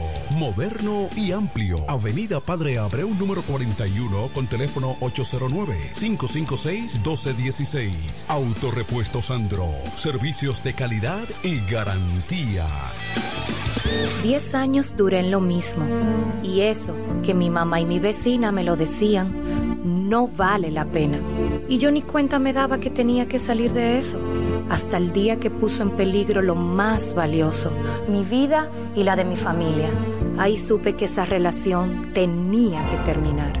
Moderno y amplio. Avenida Padre Abreu número 41 con teléfono 809-556-1216. Autorepuesto Sandro. Servicios de calidad y garantía. Diez años duré en lo mismo. Y eso, que mi mamá y mi vecina me lo decían, no vale la pena. Y yo ni cuenta me daba que tenía que salir de eso. Hasta el día que puso en peligro lo más valioso, mi vida y la de mi familia. Ahí supe que esa relación tenía que terminar.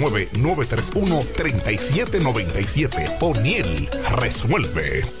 809-931-3797. O'Neill resuelve.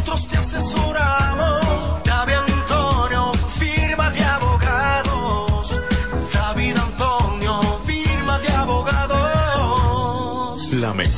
te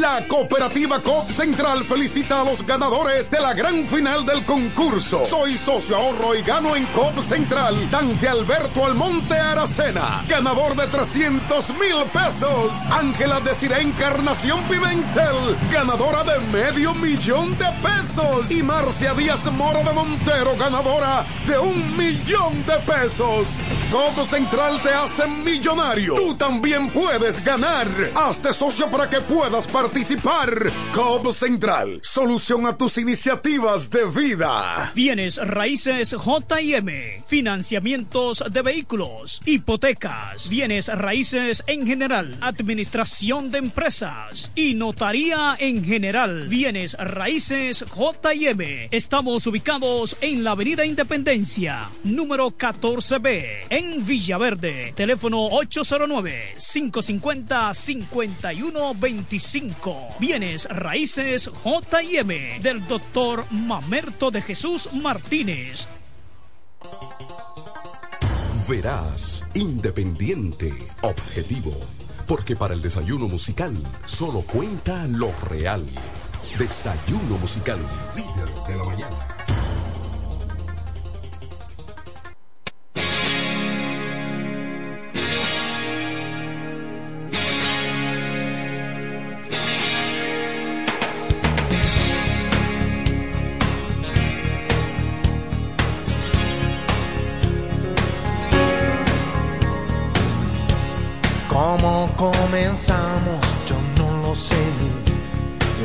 La cooperativa COP Central felicita a los ganadores de la gran final del concurso. Soy socio ahorro y gano en COP Central. Dante Alberto Almonte Aracena, ganador de 300 mil pesos. Ángela Desiree Encarnación Pimentel, ganadora de medio millón de pesos. Y Marcia Díaz Mora de Montero, ganadora de un millón de pesos. COP Central te hace millonario. Tú también puedes ganar. Hazte socio para que puedas participar. COP Central, solución a tus iniciativas de vida. Bienes raíces JM, financiamientos de vehículos, hipotecas, bienes raíces en general, administración de empresas y notaría en general. Bienes raíces JM. Estamos ubicados en la Avenida Independencia, número 14B, en Villaverde. Teléfono 809 550 5125 Bienes Raíces JM del doctor Mamerto de Jesús Martínez. Verás, independiente, objetivo. Porque para el desayuno musical solo cuenta lo real. Desayuno musical, líder de la mañana.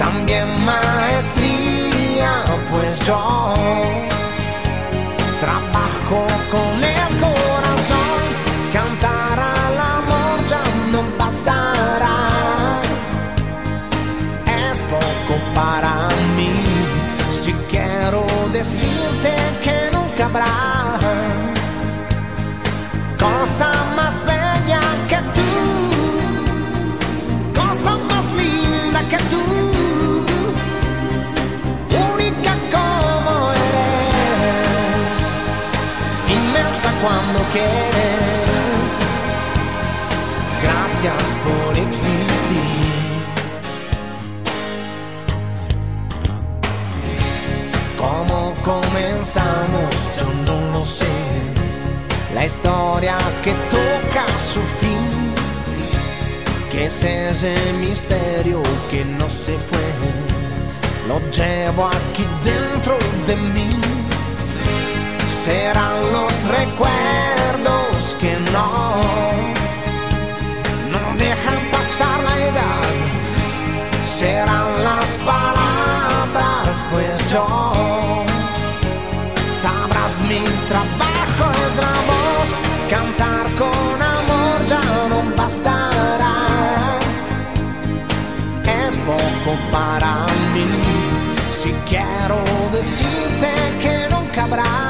También maestría, pues yo trabajo con el corazón. Cantar al amor ya no bastará. Es poco para mí. Si quiero decirte quieres. Gracias por existir. ¿Cómo comenzamos? Yo no lo sé. La historia que toca su fin, que es ese misterio que no se fue, lo llevo aquí dentro de mí. Serán los recuerdos no, no dejan pasar la edad. Serán las palabras, pues yo sabrás mi trabajo es la voz, cantar con amor ya no bastará. Es poco para mí, si quiero decirte que nunca habrá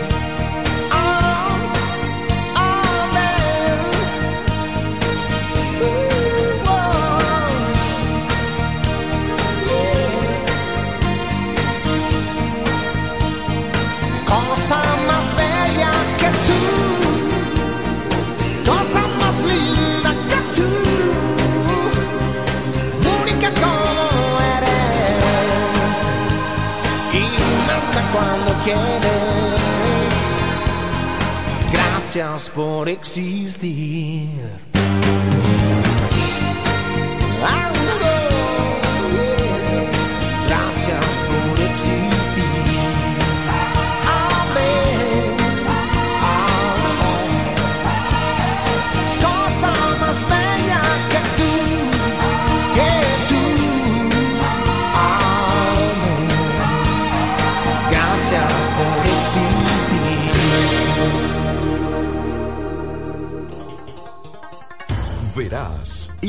Cuando quieres. Gracias por existir.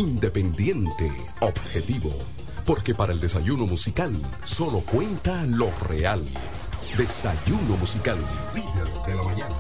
Independiente, objetivo. Porque para el desayuno musical solo cuenta lo real. Desayuno musical, líder de la mañana.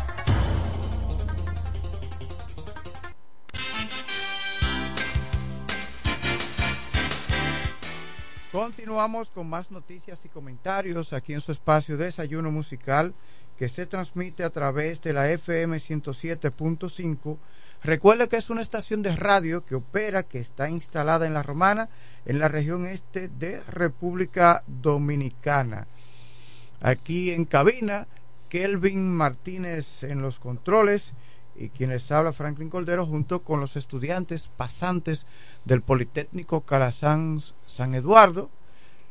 Continuamos con más noticias y comentarios aquí en su espacio Desayuno Musical que se transmite a través de la FM 107.5. Recuerde que es una estación de radio que opera, que está instalada en La Romana, en la región este de República Dominicana. Aquí en cabina, Kelvin Martínez en los controles y quien les habla Franklin Cordero junto con los estudiantes pasantes del Politécnico Calazán San Eduardo,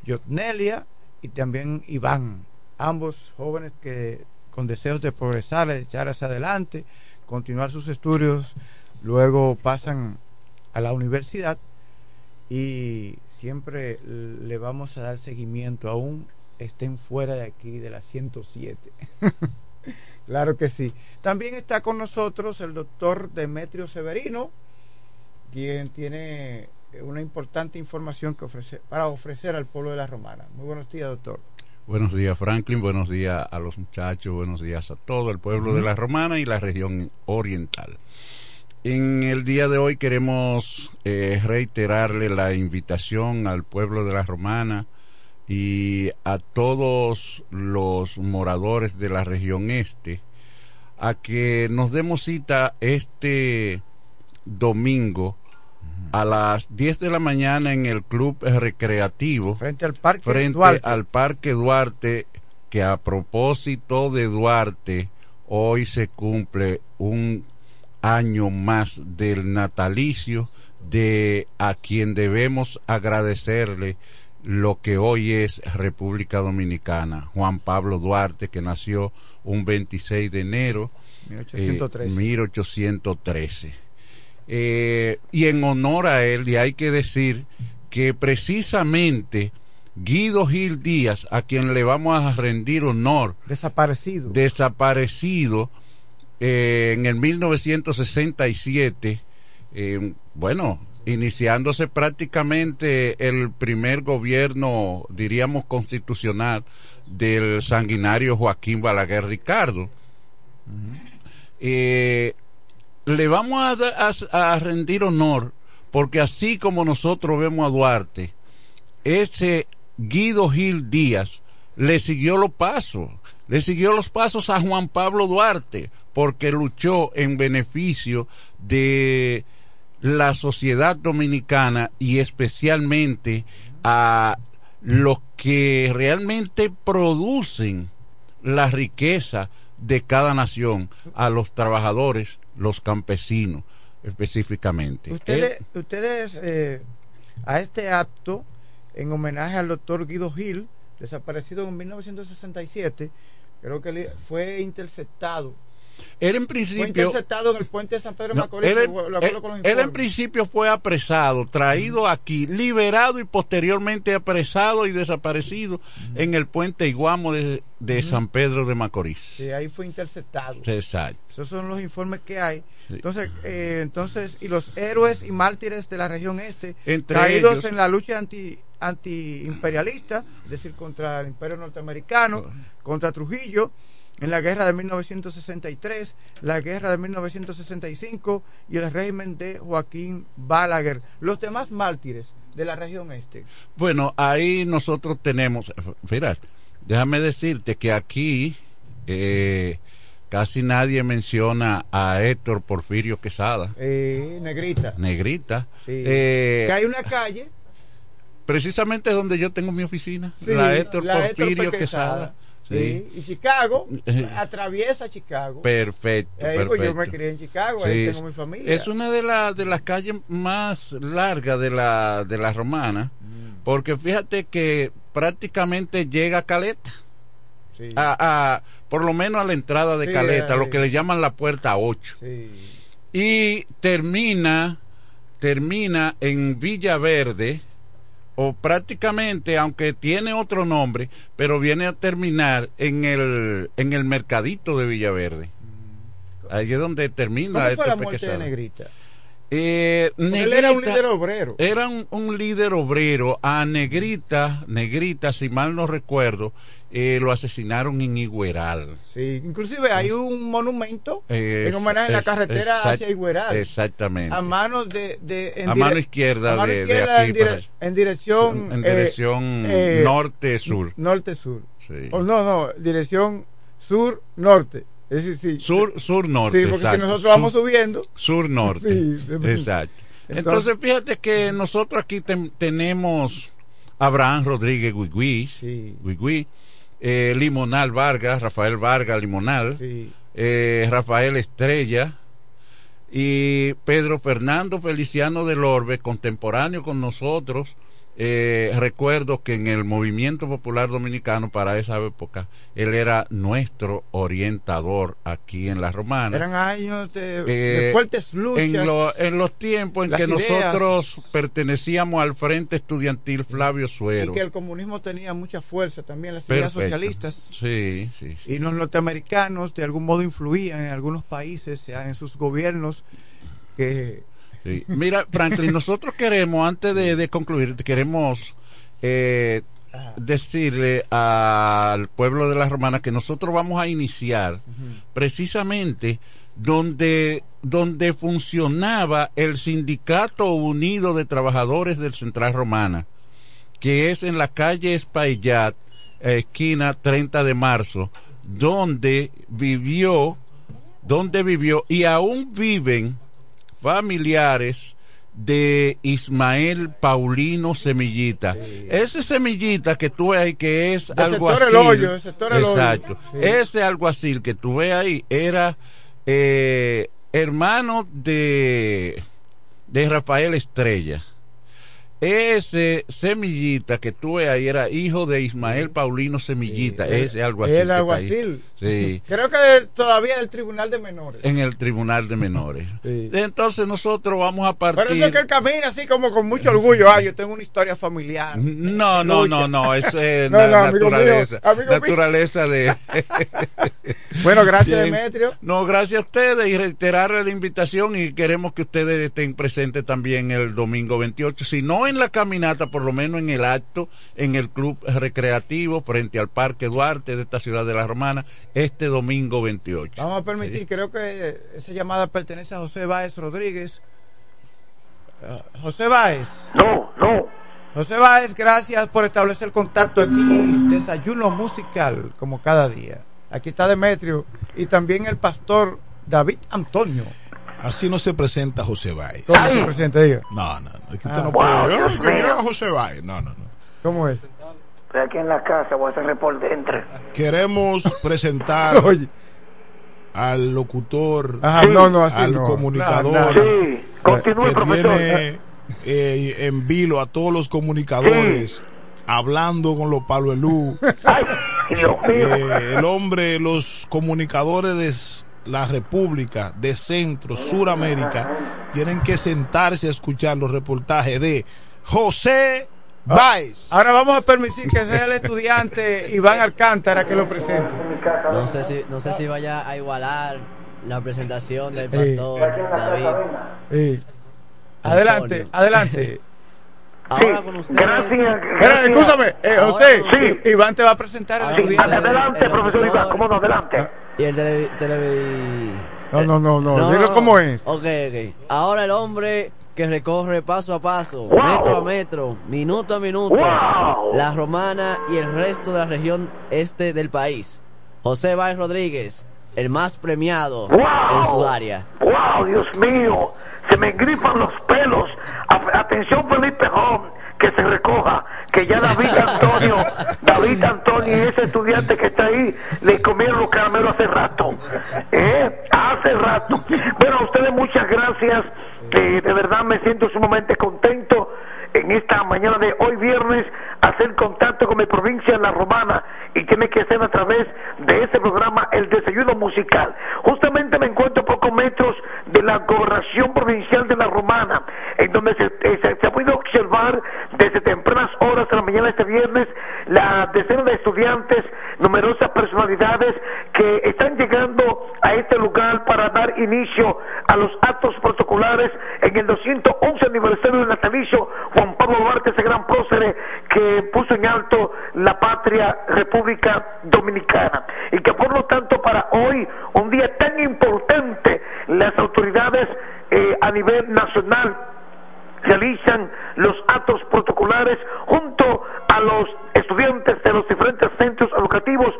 Yotnelia y también Iván, ambos jóvenes que con deseos de progresar, de echar hacia adelante, continuar sus estudios, luego pasan a la universidad y siempre le vamos a dar seguimiento, aún estén fuera de aquí, de la 107. claro que sí. También está con nosotros el doctor Demetrio Severino, quien tiene una importante información que ofrece, para ofrecer al pueblo de la Romana. Muy buenos días, doctor. Buenos días, Franklin. Buenos días a los muchachos. Buenos días a todo el pueblo de la Romana y la región oriental. En el día de hoy queremos eh, reiterarle la invitación al pueblo de la Romana y a todos los moradores de la región este a que nos demos cita este domingo a las 10 de la mañana en el club recreativo frente al parque frente Duarte. al parque Duarte que a propósito de Duarte hoy se cumple un año más del natalicio de a quien debemos agradecerle lo que hoy es República Dominicana, Juan Pablo Duarte, que nació un 26 de enero 1813. eh, 1813. Eh, y en honor a él, y hay que decir que precisamente Guido Gil Díaz, a quien le vamos a rendir honor, desaparecido, desaparecido eh, en el 1967, eh, bueno, iniciándose prácticamente el primer gobierno, diríamos, constitucional del sanguinario Joaquín Balaguer Ricardo. Eh, le vamos a, a, rendir honor porque así como nosotros vemos a Duarte, ese Guido Gil Díaz le siguió los pasos, le siguió los pasos a Juan Pablo Duarte porque luchó en beneficio de la sociedad dominicana y especialmente a los que realmente producen la riqueza de cada nación, a los trabajadores, los campesinos específicamente. Ustedes, Él, ustedes eh, a este acto, en homenaje al doctor Guido Gil, desaparecido en 1967, creo que fue interceptado él en principio. Fue interceptado en el puente de San Pedro no, Macorís. Él, él, él, en principio fue apresado, traído aquí, liberado y posteriormente apresado y desaparecido en el puente Iguamo de, de San Pedro de Macorís. Sí, ahí fue interceptado. Exacto. Esos son los informes que hay. Entonces, eh, entonces, y los héroes y mártires de la región este, Entre caídos ellos, en la lucha anti anti-imperialista, es decir, contra el imperio norteamericano, contra Trujillo, en la guerra de 1963, la guerra de 1965 y el régimen de Joaquín Balaguer. Los demás mártires de la región este. Bueno, ahí nosotros tenemos, mira, déjame decirte que aquí eh, casi nadie menciona a Héctor Porfirio Quesada. Eh, negrita. Negrita. Sí. Eh, que hay una calle. Precisamente donde yo tengo mi oficina, sí, la Héctor la Porfirio Héctor Quesada. Sí. sí. Y Chicago, atraviesa Chicago. Perfecto. Perfecto. Pues yo me crié en Chicago, ahí tengo mi familia. Es una de, la, de las calles más largas de la, de la romana, mm. porque fíjate que prácticamente llega a Caleta. Sí. A, a, por lo menos a la entrada de Caleta, lo que le llaman la puerta 8. Sí. Y termina, termina en Villaverde, o prácticamente, aunque tiene otro nombre, pero viene a terminar en el, en el mercadito de Villaverde. Ahí es donde termina ¿Cómo fue este la muerte de. Negrita? Eh, Porque él era un Negrita- líder obrero. Era un, un líder obrero. A Negrita, Negrita, si mal no recuerdo, eh, lo asesinaron en Igueral. Sí, inclusive hay un monumento Es- en homenaje a la carretera exact- hacia Igueral. Exactamente. A mano de, de en A mano izquierda a mano de- de aquí en, dire- para- en dirección En eh, dirección eh, norte-sur. norte-sur. Sí. O no, no, dirección sur-norte. Es decir, sí. Sur, sur norte. Sí, porque si nosotros vamos Sur- subiendo. Sur norte. Sí, exacto. Entonces- Entonces, fíjate que nosotros aquí ten- tenemos Abraham Rodríguez Guigui, Guigui, eh, Limonal Vargas, Rafael Vargas Limonal, eh, Rafael Estrella y Pedro Fernando Feliciano del Orbe, contemporáneo con nosotros eh, recuerdo que en el movimiento popular dominicano para esa época él era nuestro orientador aquí en la romana Eran años de, de Eh, fuertes luchas. en, lo- en los tiempos en que ideas. nosotros pertenecíamos al Frente Estudiantil Flavio y Suero que el comunismo tenía mucha fuerza también, las ideas socialistas. sí, sí, sí. Y los norteamericanos de algún modo influían en algunos países, sea, en sus gobiernos, que Sí. Mira, Franklin, nosotros queremos, antes de, de concluir, queremos eh, decirle al pueblo de la Romana que nosotros vamos a iniciar precisamente donde, donde funcionaba el Sindicato Unido de Trabajadores del Central Romana, que es en la calle Espaillat, esquina 30 de marzo, donde vivió, donde vivió y aún viven familiares de Ismael Paulino Semillita. Ese Semillita que tú ves ahí que es sector así. El Hoyo, El Hoyo. Exacto. Sí. Ese alguacil que tú ves ahí era eh, hermano de, de Rafael Estrella. Ese Semillita que tú ves ahí era hijo de Ismael Paulino Semillita. ese alguacil. el alguacil. Sí creo que todavía el Tribunal de Menores. en el Tribunal de Menores. Entonces nosotros vamos a Pero partir... eso es que él camina así como con mucho orgullo. Ah, yo tengo una historia familiar. No, no, no, no, eso es No, na- no, amigo naturaleza. mío, amigo mío. naturaleza de... Bueno, gracias, Bien. Demetrio. No, gracias a ustedes y reiterarle la invitación y queremos que ustedes estén presentes también el domingo 28, si no en la caminata, por lo menos en el acto, en el club recreativo frente al Parque Duarte de esta ciudad de La Romana, este domingo 28. Vamos a permitir, Sí. creo que esa llamada pertenece a José Báez Rodríguez. Ah, José Báez. No, no. José Báez, gracias por establecer contacto aquí. Desayuno musical, como cada día. Aquí está Demetrio y también el pastor David Antonio. Así no se presenta José Bay. ¿Cómo se presenta? Diga. No, no, es que usted Ah. no Wow, puede. Dios "Ah, que mío. yo José Bay. No, no, no. ¿Cómo es? Estoy aquí en la casa, voy a hacer reporte. Entre. Queremos presentar Oye. al locutor, Ajá, no, no, así al no. comunicador, No, no. Sí, continúe, que profesor. tiene eh, en vilo a todos los comunicadores, hablando con los paluelú. Eh, el hombre, los comunicadores de la República, de Centro, Suramérica, tienen que sentarse a escuchar los reportajes de José Baez. Ahora vamos a permitir que sea el estudiante Iván Alcántara que lo presente. No sé si, no sé si vaya a igualar la presentación del Sí. pastor David. Sí. Adelante, adelante. Ahora con ustedes. Espera, escúchame, eh, José, Iván te va a presentar al estudiante. Adelante, profesor Iván, ¿cómo no? Adelante. Y el tele, televi- No, no, no, no, dilo cómo es. Ok, ok. Ahora el hombre que recorre paso a paso, Wow. metro a metro, minuto a minuto, Wow. la romana y el resto de la región este del país. José Báez Rodríguez, el más premiado en su área. ¡Wow, Dios mío! Se me gripan los pelos. A- Atención, Felipe Hom, que se recoja, que ya David Antonio, David Antonio y ese estudiante que está ahí, le comieron los caramelos hace rato. ¿Eh? Hace rato. Bueno, a ustedes muchas gracias. Eh, de verdad me siento sumamente contento en esta mañana de hoy viernes hacer contacto con mi provincia La Romana y tiene que ser a través de ese programa El Desayuno Musical. Justamente me encuentro a pocos metros de la gobernación provincial de La Romana, en donde se, eh, ha podido observar desde tempranas horas de la mañana este viernes la decena de estudiantes, numerosas personalidades que están llegando a este lugar para dar inicio a los actos protocolares en el 211 aniversario del natalicio Juan Pablo Duarte, ese gran prócer que puso en alto la patria República Dominicana. Y que por lo tanto para hoy, un día tan importante, las autoridades eh, a nivel nacional realizan los actos protocolares junto a los estudiantes de los diferentes centros educativos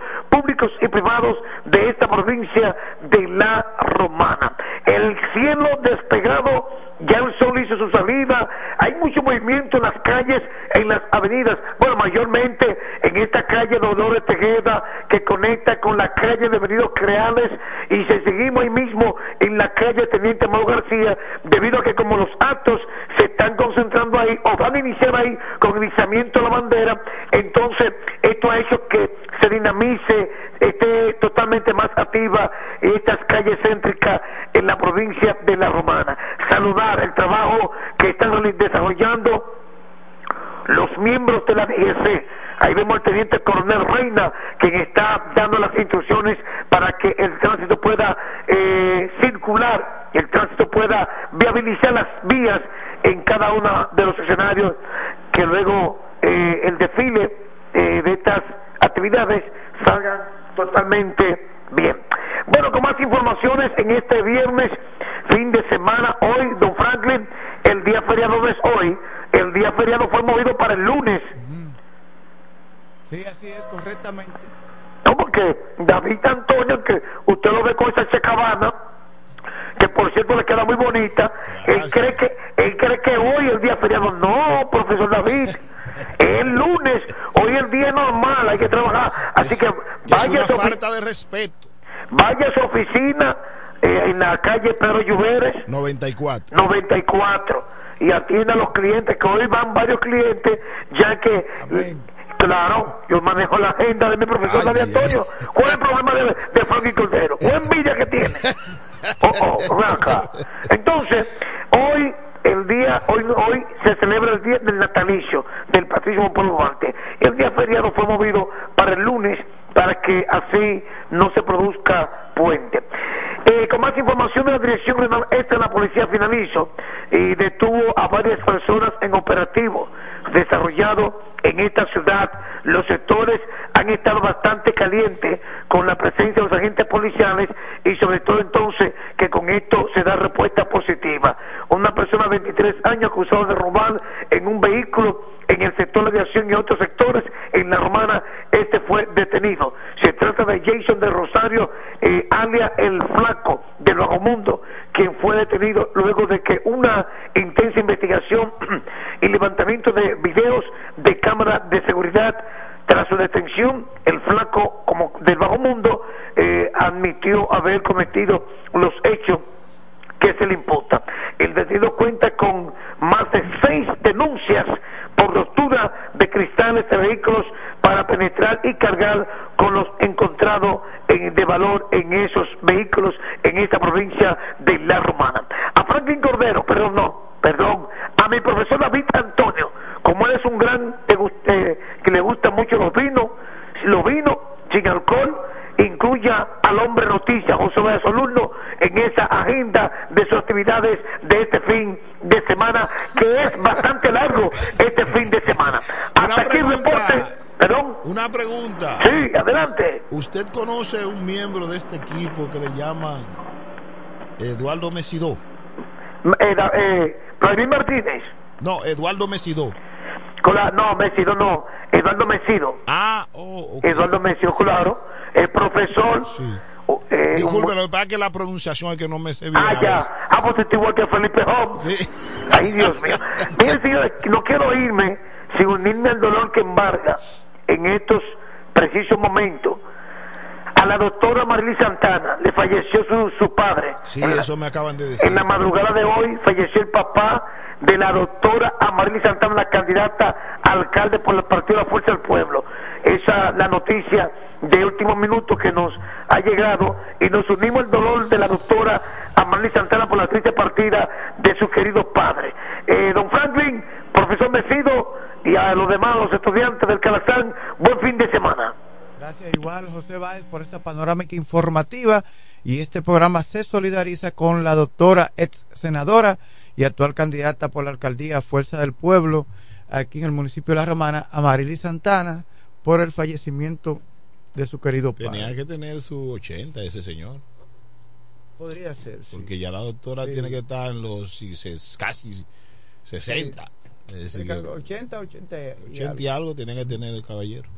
y privados de esta provincia de La Romana. El el cielo despegado, ya el sol hizo su salida, hay mucho movimiento en las calles, en las avenidas, bueno, mayormente en esta calle Dolores Tejeda que conecta con la calle de Venidos Creales y se seguimos ahí mismo en la calle Teniente Mau García, debido a que como los actos se están concentrando ahí o van a iniciar ahí con el izamiento de la bandera, entonces esto ha hecho que se dinamice, totalmente más activa estas calles céntricas en la provincia de La Romana. Saludar el trabajo que están desarrollando los miembros de la DGC. Ahí vemos al teniente coronel Reina, quien está dando las instrucciones para que el tránsito pueda eh, circular, el tránsito pueda viabilizar las vías en cada uno de los escenarios, que luego eh, el desfile eh, de estas actividades salgan totalmente bien. Bueno, con más informaciones en este viernes, fin de semana, hoy, don Franklin, el día feriado no es hoy, el día feriado fue movido para el lunes. Sí, así es, correctamente. No, porque David Antonio, que usted lo ve con esa chacabana, que por cierto le queda muy bonita, él cree que él cree que hoy es el día feriado. No, profesor David, el lunes, hoy es el día normal, hay que trabajar. Así que vaya a su, ofi- falta de respeto. vaya a su oficina eh, en la calle Pedro Lluveres, 94. 94 y atienda a los clientes, que hoy van varios clientes, ya que, claro, yo manejo la agenda de mi profesor David Antonio. ¿Cuál es el problema de, de Frankie Cordero? ¿Qué envidia que tiene? Oh, oh, ven acá. Entonces, hoy, el día, hoy, hoy se celebra el día del natalicio del Patricio Polo. El día feriado fue movido para el lunes para que así no se produzca puente. Eh, con más información de la Dirección Regional Este la Policía finalizó y detuvo a varias personas en operativo desarrollado en esta ciudad. Los sectores han estado bastante calientes con la presencia de los agentes policiales y sobre todo entonces que con esto se da respuesta positiva. Una persona de 23 años acusada de robar en un vehículo en el sector de aviación y otros sectores en la romana, este fue detenido. Se trata de Jason de Rosario, eh, alia el flaco del Bajo Mundo, quien fue detenido luego de que una intensa investigación y levantamiento de videos de cámara de seguridad tras su detención, el flaco como del bajo mundo eh, admitió haber cometido los hechos que se le imputa. El detenido cuenta con más de seis denuncias por rotura de cristales de vehículos para penetrar y cargar con los encontrados en- de valor en esos vehículos en esta provincia de La Romana. A Franklin Cordero, perdón, no, perdón, a mi profesor David Antonio, como él es un gran eh, que le gusta mucho los vinos, los vinos sin alcohol, incluya al hombre noticia José María Solurno en esa agenda de sus actividades de este fin de semana, que es bastante largo este fin de semana. Hasta aquí el reporte. Perdón. Una pregunta. Sí, adelante. ¿Usted conoce un miembro de este equipo que le llaman Eduardo Mesidó? Eh, eh, Vladimir Martínez. No, Eduardo Mesidó. Con la- no, Mesido no. Eduardo Mesido. Ah, oh, ok. Eduardo Mesido, claro. El profesor. o- eh, Disculpe, lo que pasa es que la pronunciación es que no me sé bien. Ah, ya. Ah, pues está igual que Felipe Holmes. Ay, Dios mío. Miren, señores, no quiero irme sin unirme al dolor que embarga en estos precisos momentos. A la doctora Marily Santana le falleció su, su padre. Sí, En la- eso me acaban de decir. en la madrugada de hoy falleció el papá de la doctora Amarili Santana, la candidata a alcalde por el Partido de la Fuerza del Pueblo. Esa es la noticia de último minuto que nos ha llegado y nos unimos el dolor de la doctora Amarili Santana por la triste partida de su querido padre. Eh, don Franklin, profesor Mesido y a los demás, los estudiantes del Calazán, buen fin de semana. Gracias igual José Báez por esta panorámica informativa y este programa se solidariza con la doctora ex senadora y actual candidata por la alcaldía Fuerza del Pueblo aquí en el municipio de La Romana, Amarili Santana, por el fallecimiento de su querido padre. Tenía que tener su 80 ese señor. Podría ser, sí. Porque ya la doctora Sí. tiene que estar en los casi 60. Decir, que 80, 80 y 80 y algo tiene que tener el caballero.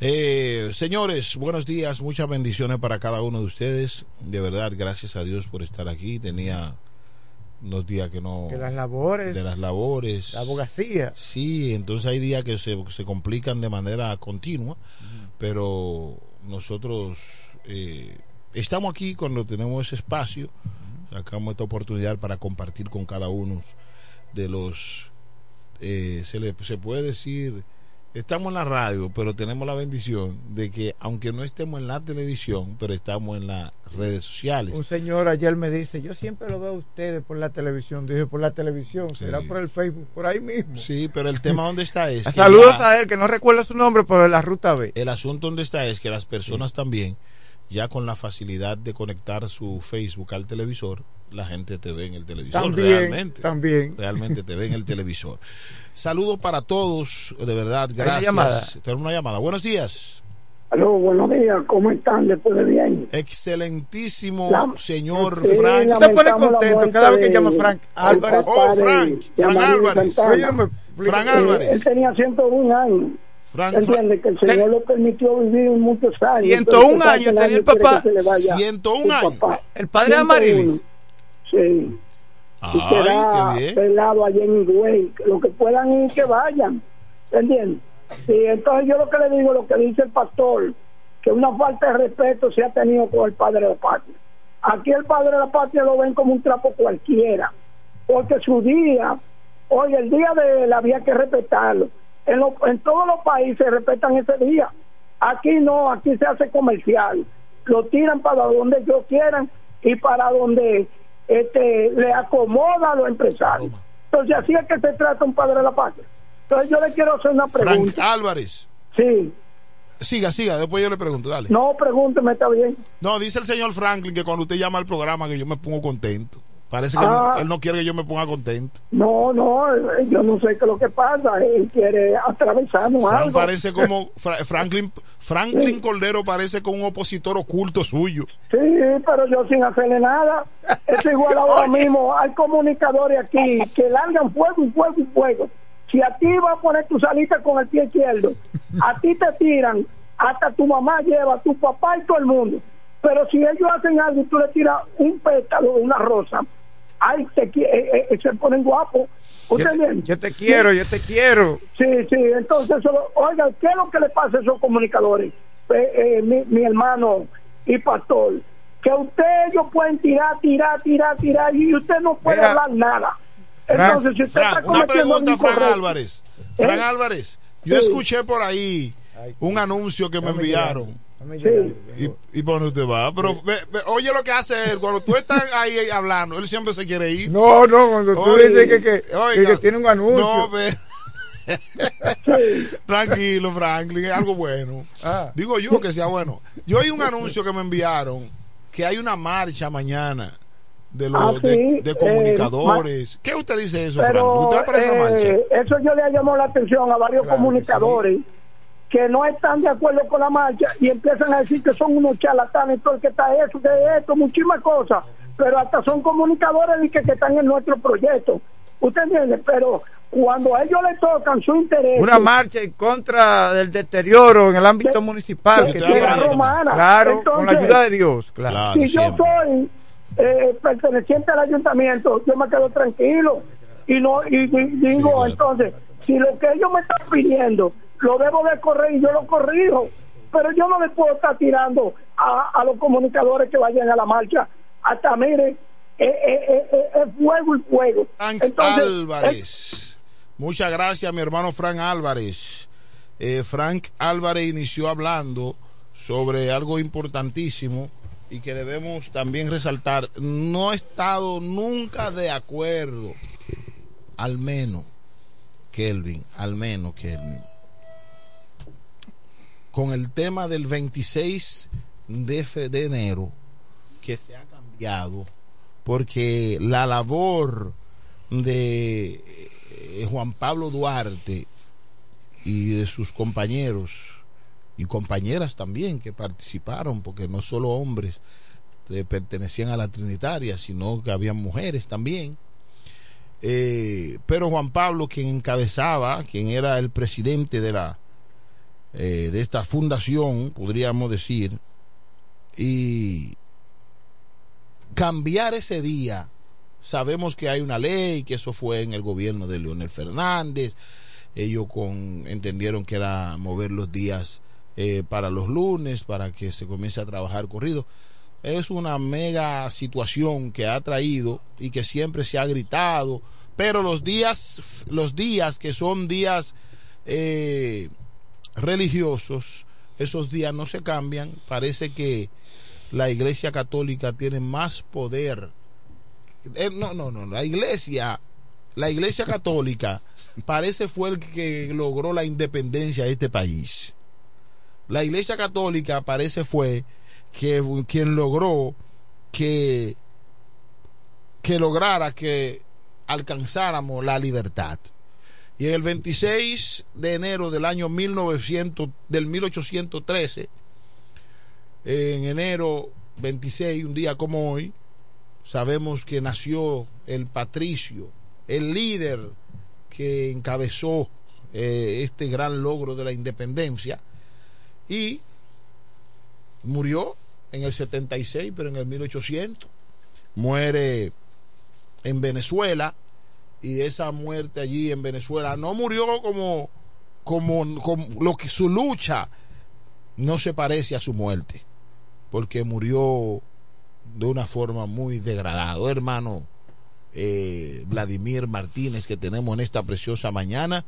Eh, señores, buenos días, muchas bendiciones para cada uno de ustedes. De verdad, gracias a Dios por estar aquí. Tenía unos días que no... De las labores. De las labores. La abogacía. Sí, entonces hay días que se, se complican de manera continua, pero nosotros eh, estamos aquí cuando tenemos ese espacio, sacamos esta oportunidad para compartir con cada uno de los, eh, se, le, se puede decir, estamos en la radio, pero tenemos la bendición de que aunque no estemos en la televisión, pero estamos en las redes sociales. Un señor ayer me dice, yo siempre lo veo a ustedes por la televisión. Dije, por la televisión, será por el Facebook, por ahí mismo. Sí, pero el tema donde está es... Saludos a él, que no recuerdo su nombre, pero de la ruta B. El asunto donde está es que las personas también, ya con la facilidad de conectar su Facebook al televisor, la gente te ve en el televisor. También, realmente. también. Realmente te ve en el televisor. Saludos para todos, de verdad, una gracias. llamada. Tenemos una llamada. Buenos días. Aló, buenos días, ¿cómo están después de bien? Excelentísimo La- señor Sí, Frank. Usted pone contento cada vez que llama Frank Álvarez. Oh, papá de- Frank. Frank Álvarez. Frank Álvarez. Él tenía 101 años. Frank- Entiende que el Señor le permitió vivir muchos años. 101 Entonces, años tenía el papá. que se le vaya 101 su años. El padre de 101. Amarilis. Sí. y queda qué bien. pelado allá en Higüey. Lo que puedan ir, que vayan. ¿Entiendes? Sí, entonces yo lo que le digo, lo que dice el pastor, que una falta de respeto se ha tenido con el padre de la patria. Aquí el padre de la patria lo ven como un trapo cualquiera, porque su día, hoy el día de él había que respetarlo. En, lo- en todos los países respetan ese día. Aquí no, aquí se hace comercial. Lo tiran para donde ellos quieran y para donde este, le acomoda a los empresarios. Entonces así es que se trata un padre de la patria. Entonces yo le quiero hacer una Frank pregunta. Álvarez. Sí. Siga, siga, después yo le pregunto, dale. No, pregúnteme, está bien. No, dice el señor Franklin que cuando usted llama al programa que yo me pongo contento. Parece que Ah. él, él no quiere que yo me ponga contento. No, no, eh, yo no sé qué es lo que pasa. Él quiere atravesarnos Frank algo. parece como Fra- Franklin Franklin Cordero parece como un opositor oculto suyo. Sí, pero yo sin hacerle nada. Es igual ahora mismo. Hay comunicadores aquí que largan fuego y fuego y fuego. Si a ti va a poner tu salita con el pie izquierdo, a ti te tiran, hasta tu mamá lleva, tu papá y todo el mundo. Pero si ellos hacen algo y tú le tiras un pétalo de una rosa, ay, te, qui- eh, eh, se ponen guapos. ¿Usted Yo te, yo te quiero, yo te quiero. Sí, sí, entonces, oiga, ¿qué es lo que le pasa a esos comunicadores? Eh, eh, mi, mi hermano y pastor, que usted ellos pueden tirar, tirar, tirar, tirar y usted no puede Mira, hablar nada. Frank, Entonces, si usted Frank, está una pregunta, Frank incorrecto, Álvarez. ¿eh? Frank Álvarez, yo Sí. escuché por ahí un anuncio que me enviaron. Sí. ¿Y, ¿Y por dónde usted va? Pero ve- ve- oye lo que hace él. Cuando tú estás ahí hablando, él siempre se quiere ir. No, no, cuando tú Oiga, dices que, que, que- oiga, que tiene un anuncio. No, ve. Tranquilo, Franklin, es algo bueno. Ah. Digo yo que sea bueno. Yo hay un anuncio que me enviaron que hay una marcha mañana de los Ah, de, sí, de eh, comunicadores. ¿Qué usted dice eso, Franklin? ¿Usted va para esa eh, marcha? eso yo le ha llamado la atención a varios comunicadores que no están de acuerdo con la marcha y empiezan a decir que son unos charlatanes, todo el que está eso, que esto, muchísimas cosas, pero hasta son comunicadores y que, que están en nuestro proyecto. ¿Usted entiende? Pero cuando a ellos les tocan su interés... Una marcha en contra del deterioro en el ámbito municipal. de- que de tiene- la romana. Claro, con la Entonces, ayuda de Dios. Claro. si yo soy eh, perteneciente al ayuntamiento, yo me quedo tranquilo y no y, y digo entonces, si lo que ellos me están pidiendo lo debo de correr y yo lo corrijo, pero yo no le puedo estar tirando a, a los comunicadores que vayan a la marcha. Hasta mire, eh, eh, eh, eh, es fuego y fuego. Frank Entonces, Álvarez. Muchas gracias, mi hermano Frank Álvarez. Eh, Frank Álvarez inició hablando sobre algo importantísimo y que debemos también resaltar. No he estado nunca de acuerdo, al menos, Kelvin, al menos, Kelvin, con el tema del 26 de, de enero, que se ha cambiado, porque la labor de eh, Juan Pablo Duarte y de sus compañeros y compañeras también que participaron, porque no solo hombres eh, pertenecían a la Trinitaria, sino que habían mujeres también. Eh, pero Juan Pablo, quien encabezaba, quien era el presidente de la eh, de esta fundación, podríamos decir, y cambiar ese día. Sabemos que hay una ley, que eso fue en el gobierno de Leonel Fernández. Ellos con, entendieron que era mover los días eh, para los lunes, para que se comience a trabajar corrido. Es una mega situación que ha traído y que siempre se ha gritado, pero los días, los días que son días eh, religiosos, esos días no se cambian. Parece que la Iglesia Católica tiene más poder. Eh, no, no, no, la Iglesia, la Iglesia Católica parece fue el que logró la independencia de este país. La Iglesia Católica parece fue que quien logró que que lograra que alcanzáramos la libertad. Y el 26 de enero del año 1900 del 1813 en enero 26, un día como hoy, sabemos que nació el patricio, el líder que encabezó eh, este gran logro de la independencia y murió en el 76, pero en el 1800 muere en Venezuela y esa muerte allí en Venezuela no murió como como, como lo que su lucha no se parece a su muerte porque murió de una forma muy degradada. Hermano eh, Vladimir Martínez, que tenemos en esta preciosa mañana,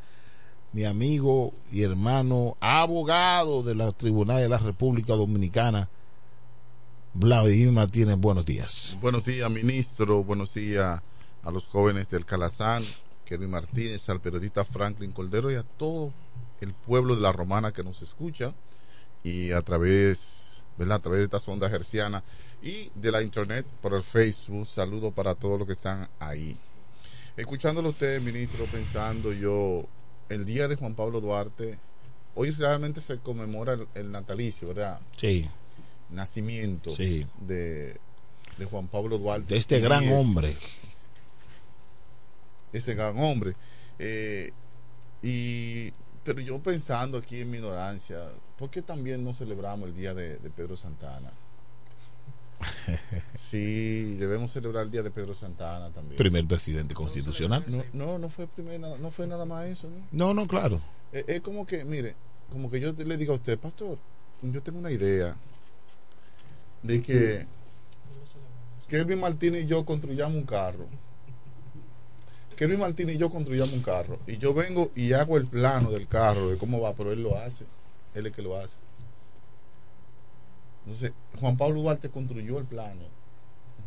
mi amigo y hermano abogado de la Tribunal de la República Dominicana, Vladimir Martínez, buenos días. Buenos días, ministro. Buenos días a los jóvenes del Calazán, Kevin Martínez, al periodista Franklin Coldero y a todo el pueblo de la Romana que nos escucha y a través, ¿verdad? A través de esta ondas hercianas y de la internet por el Facebook. Saludo para todos los que están ahí. Escuchándolo usted, ministro, pensando yo, el día de Juan Pablo Duarte, hoy realmente se conmemora el, el natalicio, ¿verdad? Sí. Nacimiento Sí. de, de Juan Pablo Duarte. De este gran es- hombre. Ese gran hombre. Eh, y pero yo pensando aquí en mi ignorancia, ¿por qué también no celebramos el día de, de Pedro Santana? Sí, debemos celebrar el día de Pedro Santana también. Primer presidente constitucional. No, no, no fue primer, nada- no fue nada más eso, ¿no? No, no, claro. Es, es como que, mire, como que yo le digo a usted, pastor, yo tengo una idea de que Kelvin Martínez y yo construyamos un carro. Kelvin Martínez y yo construyamos un carro. Y yo vengo y hago el plano del carro, de cómo va, pero él lo hace. Él es el que lo hace. Entonces, Juan Pablo Duarte construyó el plano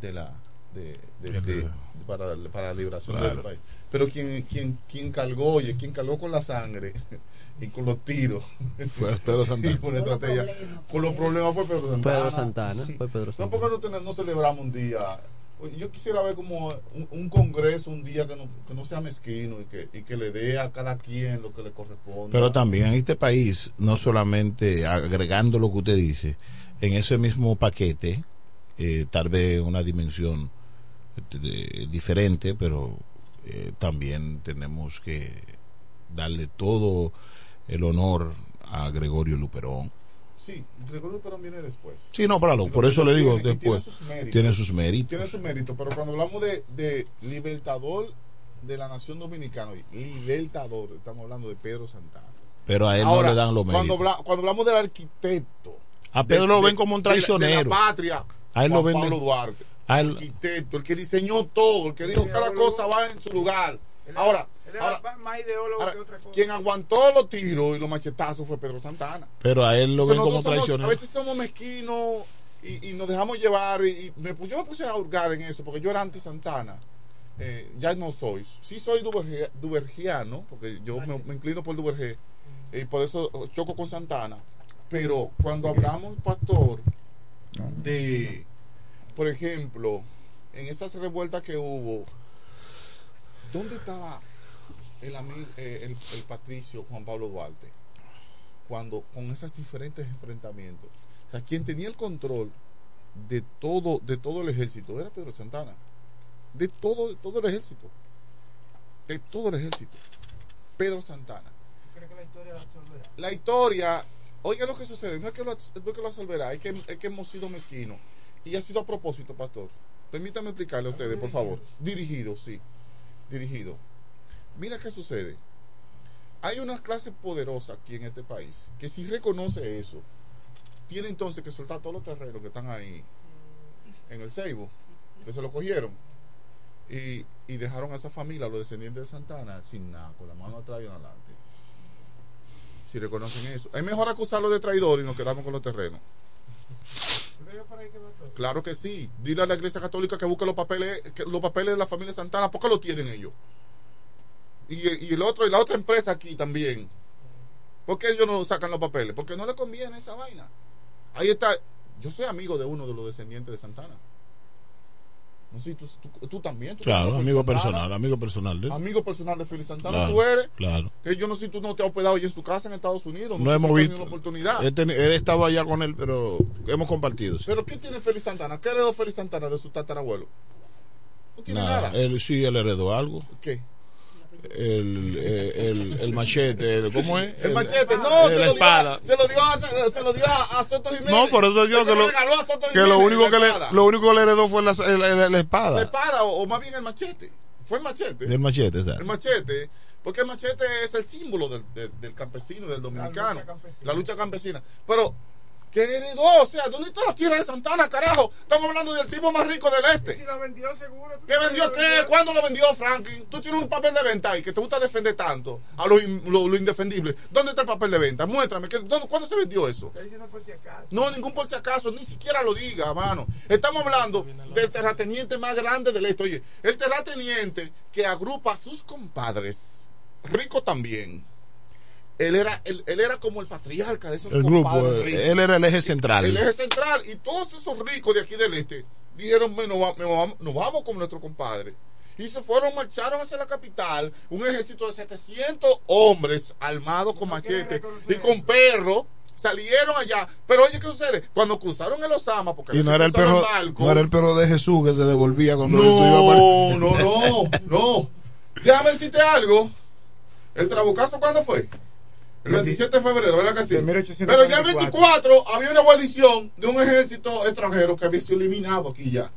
de la de, de- de- para, para la liberación Claro. del país. Pero quien, quien, quien cargó, oye, quien cargó con la sangre y con los tiros Fue Pedro Santana. y con la estrategia, con los problemas fue Pedro Santana. Pedro Santana, fue Pedro No, Santana. porque no, tenemos- no celebramos un día. Yo quisiera ver como un, un congreso un día que no, que no sea mezquino y que, y que le dé a cada quien lo que le corresponde. Pero también en este país, no solamente agregando lo que usted dice, en ese mismo paquete, eh, tal vez una dimensión eh, diferente, pero eh, también tenemos que darle todo el honor a Gregorio Luperón. Sí, Gregorio Perón viene después. Sí, no, para lo- Y por eso le digo tiene- después. Tiene sus méritos. Tiene sus méritos. Tiene sus méritos, pero cuando hablamos de, de libertador de la nación dominicana, libertador, estamos hablando de Pedro Santana. Pero a él Ahora, no le dan los cuando, méritos. habla- cuando hablamos del arquitecto. A Pedro lo de- ven como un de la- De traicionero. la, patria. A él lo ven- Pablo Duarte. a él- arquitecto, el que diseñó todo, el que dijo cada cosa va en su lugar. Ahora, ahora, más ideólogo ahora, que otra cosa. quien aguantó los tiros y los machetazos fue Pedro Santana. Pero a él lo Entonces, ven como traicionero. a veces somos mezquinos y, y nos dejamos llevar. Y, y me, yo me puse a hurgar en eso porque yo era anti-Santana. Eh, ya no soy. Sí soy duverge- duvergiano, porque yo me, me inclino por Duvergé y por eso choco con Santana. Pero cuando hablamos, pastor, de, por ejemplo, en esas revueltas que hubo, ¿dónde estaba el, ami- eh, el, el patricio Juan Pablo Duarte? Cuando con esos diferentes enfrentamientos. O sea, quien tenía el control de todo, de todo el ejército era Pedro Santana. De todo, de todo el ejército. De todo el ejército. Pedro Santana. La historia, oiga lo que sucede, no es que lo, no es que lo absolverá, es que, es que hemos sido mezquinos. Y ha sido a propósito, pastor. Permítame explicarle a ustedes, por favor. Dirigido, sí. Dirigido. Mira qué sucede. Hay una clase poderosa aquí en este país que si reconoce eso, tiene entonces que soltar todos los terrenos que están ahí en el Seibo, que se lo cogieron. Y, y dejaron a esa familia, a los descendientes de Santana, sin nada, con la mano atrás y adelante. Si reconocen eso. Es mejor acusarlo de traidor y nos quedamos con los terrenos. Claro que sí. Dile a la Iglesia Católica que busque los papeles, que los papeles de la familia Santana, porque lo tienen ellos. Y, y el otro, y la otra empresa aquí también. ¿Por qué ellos no sacan los papeles? Porque no le conviene esa vaina. Ahí está. Yo soy amigo de uno de los descendientes de Santana. No sé, tú, tú, tú también. tú Claro, amigo Santana. personal, amigo personal. Amigo personal de Félix Santana, Claro, tú eres. claro. Que yo no sé si tú no te has hospedado ya en su casa en Estados Unidos. No hemos visto. tenido la oportunidad. He, teni- he estado allá con él, pero hemos compartido. sí. Pero ¿qué tiene Félix Santana? ¿Qué heredó Félix Santana de su tatarabuelo? No tiene Nada, nada. Él sí, él heredó algo. ¿Qué? El, eh, el, el machete, el- ¿cómo es? El machete, no, se la lo, espada. dio se lo dio a, se lo dio a, a Soto Jiménez. No, por eso yo que lo, regaló a Soto que lo único que le, lo único que le heredó fue la, la- la- la espada. La espada, o, o más bien el machete. Fue el machete. Del machete, ¿sabes? El machete, porque el machete es el símbolo del, del, del campesino, del dominicano. La lucha campesina. Pero, ¿qué heredó? O sea, ¿dónde está la tierra de Santana, carajo? Estamos hablando del tipo más rico del este. Si lo vendió seguro. ¿tú ¿Qué vendió qué? ¿Cuándo lo vendió Franklin? Tú tienes un papel de venta ahí que te gusta defender tanto a lo, in- lo- lo indefendible. ¿Dónde está el papel de venta? Muéstrame. ¿qué- dónde- ¿Cuándo se vendió eso? Está diciendo por si acaso. No, ningún por si acaso, ni siquiera lo diga, mano. Estamos hablando del terrateniente más grande del este. Oye, el terrateniente que agrupa a sus compadres, rico también. Él era, él, él era como el patriarca de esos El grupo, compadres eh, ricos. él era el eje central. El eje central. Y todos esos ricos de aquí del este dijeron, "Me- nos, vamos- nos vamos con nuestro compadre. Y se fueron, marcharon hacia la capital, un ejército de 700 hombres armados con machete y con perros. Salieron allá, pero oye, ¿qué sucede? Cuando cruzaron el Osama, porque Y no era el perro, barco, no era el perro de Jesús que se devolvía cuando no, a no, no, no. Déjame decirte algo. ¿El trabucazo cuándo fue? El 27 de febrero, ¿verdad que sí? Pero ya el 24 había una guarnición de un ejército extranjero que había sido eliminado aquí ya.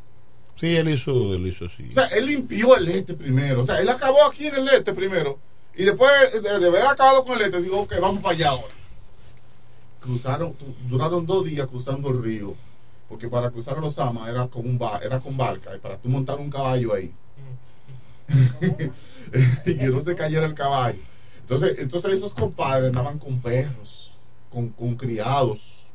Sí, él hizo, él hizo así. O sea, él limpió el este primero. O sea, él acabó aquí en el este primero. Y después de, de haber acabado con el este, dijo, ok, vamos para allá ahora. Cruzaron, duraron dos días cruzando el río. Porque para cruzar los Osama era con, un ba- era con barca. Y para tú montar un caballo ahí. y que no se cayera el caballo. Entonces, entonces esos compadres andaban con perros, con, con criados,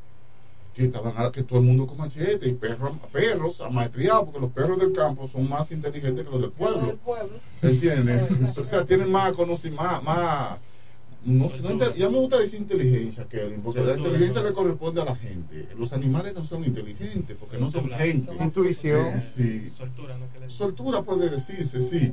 que estaban ahora que todo el mundo con machete y perros, perros amaestriados, porque los perros del campo son más inteligentes que los del pueblo. ¿Entiendes? o sea, tienen más conocimiento, más, más no, no ya me gusta decir inteligencia, Kevin, porque la inteligencia le corresponde a la gente. Los animales no son inteligentes, porque no son gente. Intuición. Sí, sí. Soltura puede decirse, sí.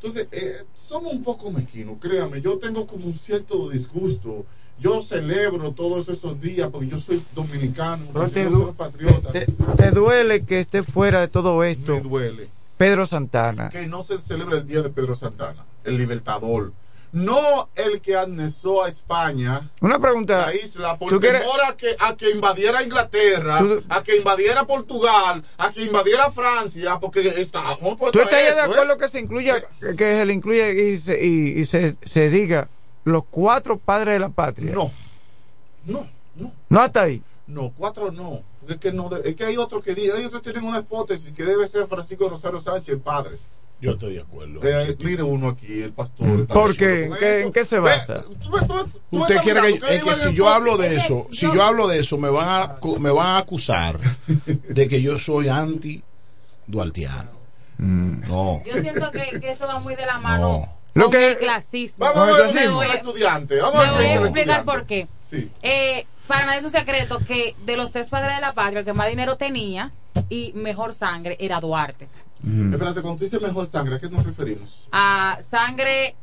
Entonces, eh, somos un poco mezquinos, créame, yo tengo como un cierto disgusto. Yo celebro todos esos días porque yo soy dominicano, Pero yo te, soy patriota. te- te duele que esté fuera de todo esto. Me duele. Pedro Santana. que no se celebra el día de Pedro Santana, el libertador. No el que amnesó a España, Una pregunta. la isla, por ¿Tú temor quieres- a que, a que invadiera Inglaterra, Tú- a que invadiera Portugal, a que invadiera Francia, porque por ¿Tú estarías de ¿eh? acuerdo que se incluya, que se le incluya y se, y, y se, se diga los cuatro padres de la patria? No, no, no. No hasta ahí. No, cuatro no. Es que, no es que hay otros que hay otros que tienen una hipótesis que debe ser Francisco Rosario Sánchez, el padre. Yo estoy de acuerdo. Eh, mire uno aquí, el pastor. está ¿Por de qué? acuerdo ¿En qué, en qué se basa? Usted quiere que, es que si yo hablo de eso, si yo hablo de eso, me van a me van a acusar de que yo soy anti dualtiano. No. Yo siento que, que eso va muy de la mano Lo con que- el clasismo. Vamos a ver lo voy- estudiante. Vamos me a ver voy a explicar por qué. Sí. Eh, para nadie es un secreto que de los tres padres de la patria, el que más dinero tenía y mejor sangre era Duarte. Espérate, cuando tú dices mejor sangre, ¿a qué nos referimos? A sangre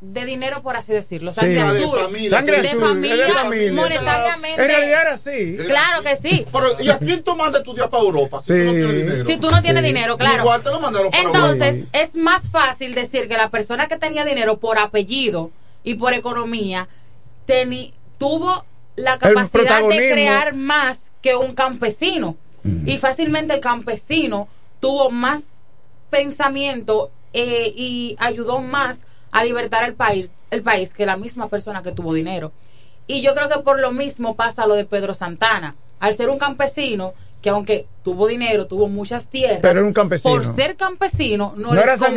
de dinero, por así decirlo. Sí. Sangre Ah, de azul. familia. Sangre de azul, familia, de familia. monetariamente. En realidad era así. Claro que sí. Pero, ¿y a quién tú mandas a estudiar para Europa si tú no Sí. tienes dinero? Si tú no tienes dinero, claro. Igual te lo mandaron para Entonces, Europa. es más fácil decir que la persona que tenía dinero por apellido y por economía, teni- tuvo la capacidad de crear más que un campesino. Y fácilmente el campesino tuvo más pensamiento eh, y ayudó más a libertar el país, el país que la misma persona que tuvo dinero. Y yo creo que por lo mismo pasa lo de Pedro Santana. Al ser un campesino que aunque tuvo dinero, tuvo muchas tierras, Pero era un campesino. por ser campesino no, No les azul.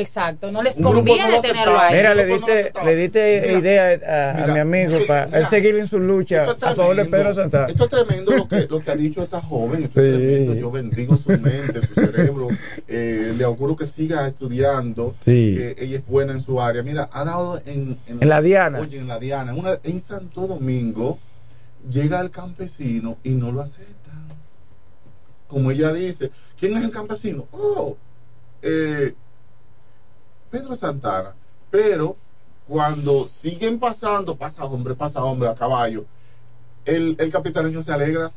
Exacto, no les conviene no lo tenerlo ahí. Mira, le diste, le diste Mira, idea a, a mi amigo para él seguir en su lucha Esto es a favor de tremendo. Pedro Santana. Esto es tremendo lo que, lo que ha dicho esta joven. Esto es tremendo. Yo bendigo su mente, su cerebro. Eh, le auguro que siga estudiando. Sí. Que ella es buena en su área. Mira, ha dado en, En la Diana. Oye, en la Diana. En, una- en Santo Domingo llega el campesino y no lo aceptan. Como ella dice, ¿quién es el campesino? Oh, eh, Pedro Santana. Pero cuando siguen pasando, pasa hombre, pasa hombre a caballo, el, el capitaleño se alegra.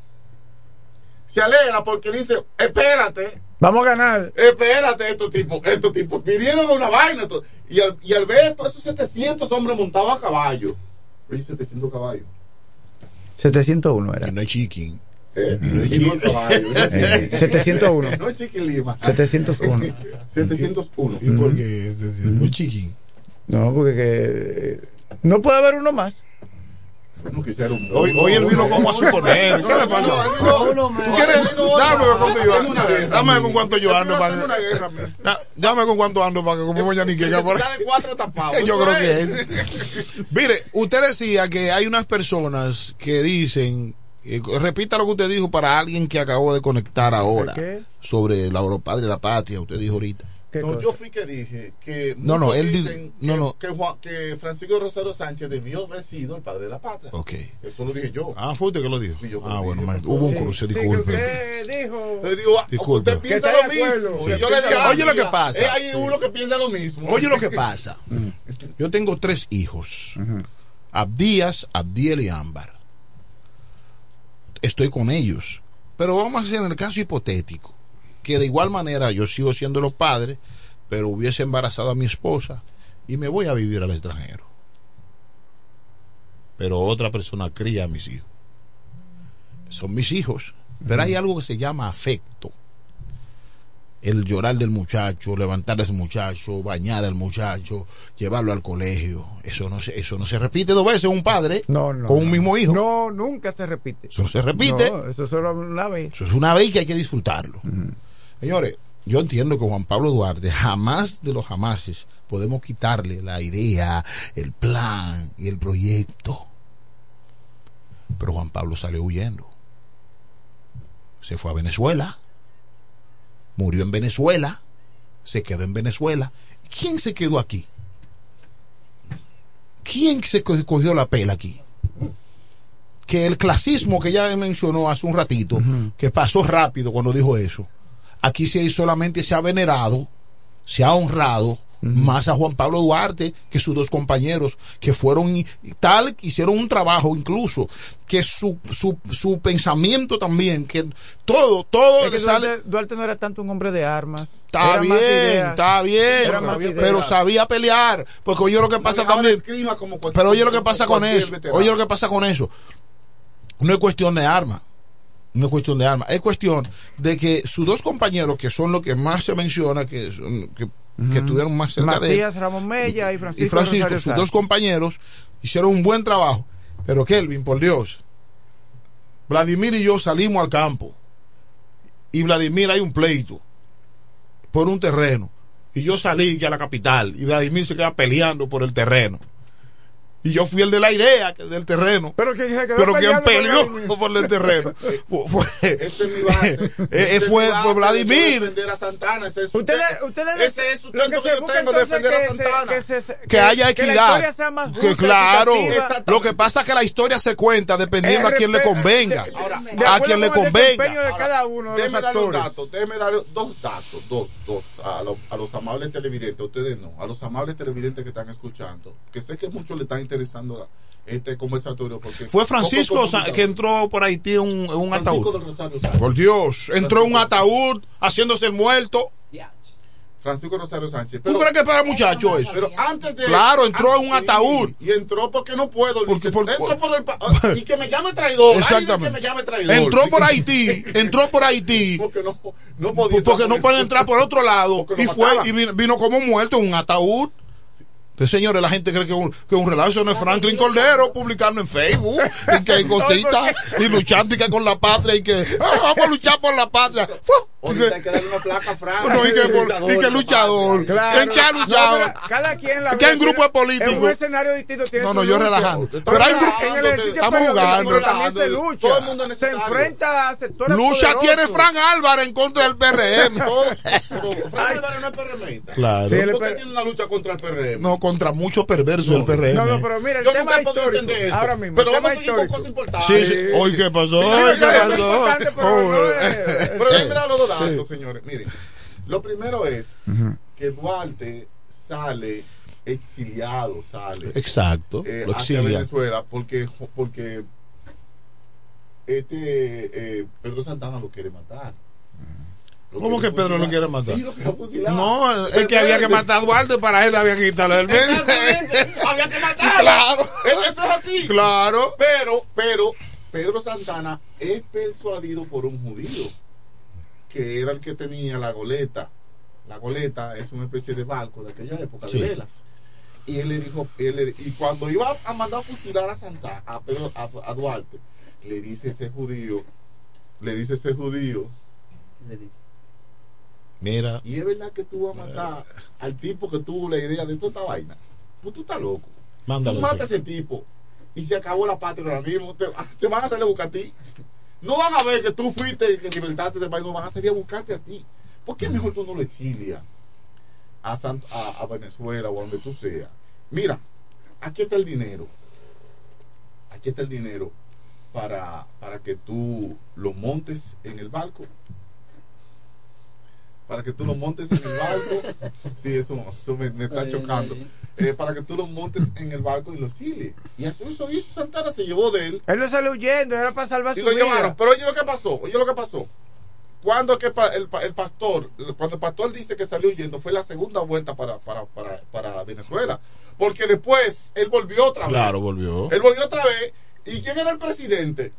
Se alegra porque dice, espérate, Vamos a ganar. espérate, estos tipos, estos tipos pidieron una vaina. y, al, y al ver todos esos 700 hombres montados a caballo, oye, 700 caballos. 701 era. No es chiquín. Eh, Y no es y no chiquín. caballo, no es Eh, chiquín. 701. No es chiquín Lima. 701. 701. ¿Y por qué? Es decir, muy chiquín. No, porque que, no puede haber uno más. No quisiera un Hoy, hoy él vino como a suponer. ¿Qué le pasa? ¿Tú quieres? Dame con cuánto yo ando. Dame con cuánto yo ando. para una guerra, Da- Dame con cuánto ando para que comemos ya ni que por cuatro tapados. Yo creo que es. Mire, usted decía que hay unas personas que dicen, eh, repita lo que usted dijo para alguien que acabó de conectar ahora qué? sobre la padre de la patria, usted dijo ahorita. No, yo fui que dije que No, no, él di- dicen no, que, no. que, Juan- que Francisco Rosario Sánchez debió haber sido el padre de la patria. Ok. Eso lo dije yo. Ah, fue usted que lo dijo. Sí, yo Ah, lo bueno, dije. hubo un Sí, cruce, sí, que disculpe. usted dijo. Le digo, ah, Disculpe. usted piensa lo mismo. Yo le dije, Oye lo que "Ah, pasa. eh, hay uno que piensa lo mismo. Oye lo que pasa. Yo tengo tres hijos. Abdías, Abdiel y Ámbar. Estoy con ellos. Pero vamos a hacer en el caso hipotético. Que de igual manera yo sigo siendo los padres, pero hubiese embarazado a mi esposa y me voy a vivir al extranjero. Pero otra persona cría a mis hijos. Son mis hijos. Pero hay algo que se llama afecto el llorar del muchacho, levantar a ese muchacho, bañar al muchacho, llevarlo al colegio. Eso no se, eso no se repite dos veces un padre No, no. con un no. mismo hijo. No, nunca se repite. Eso no se repite. No, eso solo una vez. Eso es una vez que hay que disfrutarlo. Señores, yo entiendo que Juan Pablo Duarte, jamás de los jamases, podemos quitarle la idea, el plan y el proyecto. Pero Juan Pablo salió huyendo. Se fue a Venezuela. Murió en Venezuela. Se quedó en Venezuela. ¿Quién se quedó aquí? ¿Quién se co- cogió la pela aquí? Que el clasismo que ya mencionó hace un ratito, que pasó rápido cuando dijo eso, aquí se solamente se ha venerado, se ha honrado más a Juan Pablo Duarte que sus dos compañeros, que fueron tal, que hicieron un trabajo incluso, que su, su, su pensamiento también, que todo, todo Es que le sale. Duarte, Duarte no era tanto un hombre de armas. Está Era bien, está bien, pero, sabía pelear. Porque oye lo que pasa Ahora también. como Pero oye lo que pasa con eso. veterano. Oye lo que pasa con eso. No es cuestión de armas. No es cuestión de armas. Es cuestión de que sus dos compañeros, que son los que más se menciona, que, son- que, que estuvieron más cerca de él, Matías Ramón Mella y Francisco, y Francisco, Rosario sus dos compañeros, hicieron un buen trabajo. Pero Kelvin, por Dios, Vladimir y yo salimos al campo. Y Vladimir hay un pleito por un terreno. Y yo salí ya a la capital. Y Vladimir se queda peleando por el terreno. Y yo fui el de la idea, que del terreno. Pero quien se quedó Pero quien peleó por el terreno fue, Ese es mi base. eh, Ese es fue- mi base fue de Vladimir. defender a Santana. Ese es, Ustedes, usted- ustedes, ese es su lo tanto que, se yo tengo, defender a que se- Santana. que, que se- haya que la equidad. historia sea más que justa, claro, lo que pasa es que la historia se cuenta dependiendo a quien le convenga. Ahora, a quien le convenga. de cada uno de Déjeme los darle un actores. dato, déjeme darle dos datos, dos, dos, a, los- a los amables televidentes, a ustedes no, a los amables televidentes que están escuchando, que sé que a muchos le está interesando la- este conversatorio. Porque Fue Francisco que entró por Haití en un, un Francisco ataúd. del Rosario Sáenz. Por Dios, entró en un ataúd haciéndose el muerto. Francisco Rosario Sánchez. ¿Tú crees que para muchacho eso? Pero antes de. Claro, entró en un ataúd. Y entró porque no puedo. Dice, por- entró por el. ah, y que me llame traidor. Ay, Exactamente. que me llame traidor. Entró por Haití, entró por Haití. Porque no, no podía. Porque no puede entrar por otro lado. Porque Y fue, mataban. y vino, vino como muerto en un ataúd. Entonces, señores, la gente cree que un, que un relajo eso no es Franklin Cordero publicando en Facebook y que hay cositas y luchando y que con la patria y que ah, vamos a luchar por la patria. Y Ahorita que- hay que darle una placa a Frank. no, y que, por- y que luchador. Claro. ¿En qué ha No, luchado? pero cada quien la ¿En qué grupo tiene- es político? En un escenario distinto tiene No, no, yo relajando. Pero hay grupo- en el ejercicio estamos jugando. también se lucha. Todo el mundo es se enfrenta a sectores Lucha poderosos. tiene Fran Álvarez en contra del PRM. Pero Frank Álvarez no es PRMista. Claro. Sí, ¿Por qué tiene una lucha contra el PRM? No, contra muchos perversos del PRM. No, no, pero mira, el Yo tema nunca he podido entender eso. Ahora mismo, Pero vamos a seguir con cosas importantes. Sí, sí. Hoy, ¿qué pasó? Hoy, ¿qué pasó? pero no. Pero dar los dos datos, señores. Miren, lo primero es que Duarte sale exiliado, sale. Exacto, eh, lo hacia exilia. Venezuela porque, porque este eh, Pedro Santana lo quiere matar. Lo ¿Cómo que Pedro lo quiere matar? Sí, lo. No, es que había que matar a Duarte para él había que quitarle el medio. Había que matarlo. Claro. Eso es así. Claro. Pero, pero, Pedro Santana es persuadido por un judío, que era el que tenía la goleta. La goleta es una especie de barco de aquella época, Sí. de velas. Y él le dijo, él le- y cuando iba a mandar a fusilar a Santa, a Pedro, a, a Duarte, le dice ese judío, le dice ese judío, Mira. y es verdad que tú vas a matar al tipo que tuvo la idea de toda esta vaina. Pues tú estás loco. Mándalo. Tú matas a ese tipo y se acabó la patria ahora mismo. Te, te van a salir a buscar a ti. No van a ver que tú fuiste y que libertaste del país. No van a salir a buscarte a ti. ¿Por qué mejor tú no lo exilias a, Sant- a, a Venezuela o a donde tú seas? Mira, aquí está el dinero. Aquí está el dinero para, para que tú lo montes en el barco. Para que tú lo montes en el barco. Sí, eso, eso me, me está chocando. Eh, para que tú lo montes en el barco y lo exilies. Y eso, eso hizo Santana, se llevó de él. Él no salió huyendo, era para salvar Y su lo vida. llevaron. Pero oye lo que pasó, oye lo que pasó. Cuando que pa- el, el pastor, cuando el pastor dice que salió huyendo, fue la segunda vuelta para, para, para, para Venezuela. Porque después él volvió otra vez. Claro, volvió. Él volvió otra vez. ¿Y quién era el presidente?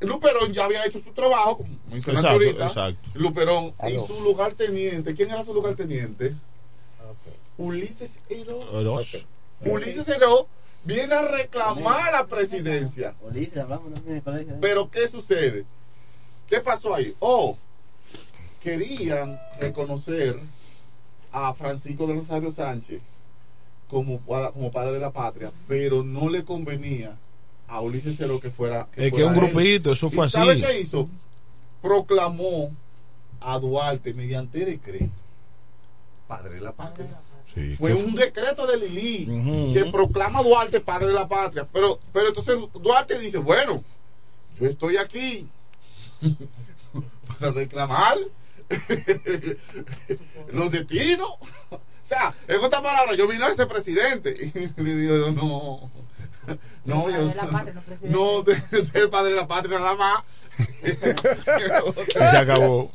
Luperón ya había hecho su trabajo, como mencionaste Exacto, ahorita. exacto. Luperón y su lugarteniente. ¿Quién era su lugarteniente? Ulises Heró. Eros. Ulises Heró viene a reclamar la presidencia. Pero ¿qué sucede? ¿Qué pasó ahí? Oh, querían reconocer a Francisco de Rosario Sánchez como, como padre de la patria, pero no le convenía a Ulises Cero que fuera. Es que un él. grupito, eso fue ¿Y ¿Sabe así. qué hizo? Proclamó a Duarte mediante decreto padre de la patria. Sí, Fue un decreto de Lili que proclama a Duarte padre de la patria. Pero, pero entonces Duarte dice, bueno, yo estoy aquí para reclamar los destinos. O sea, en otras palabras, yo vine a ser presidente. Y le digo, no, no, yo, no, de, ser padre de la patria nada más. Y se acabó.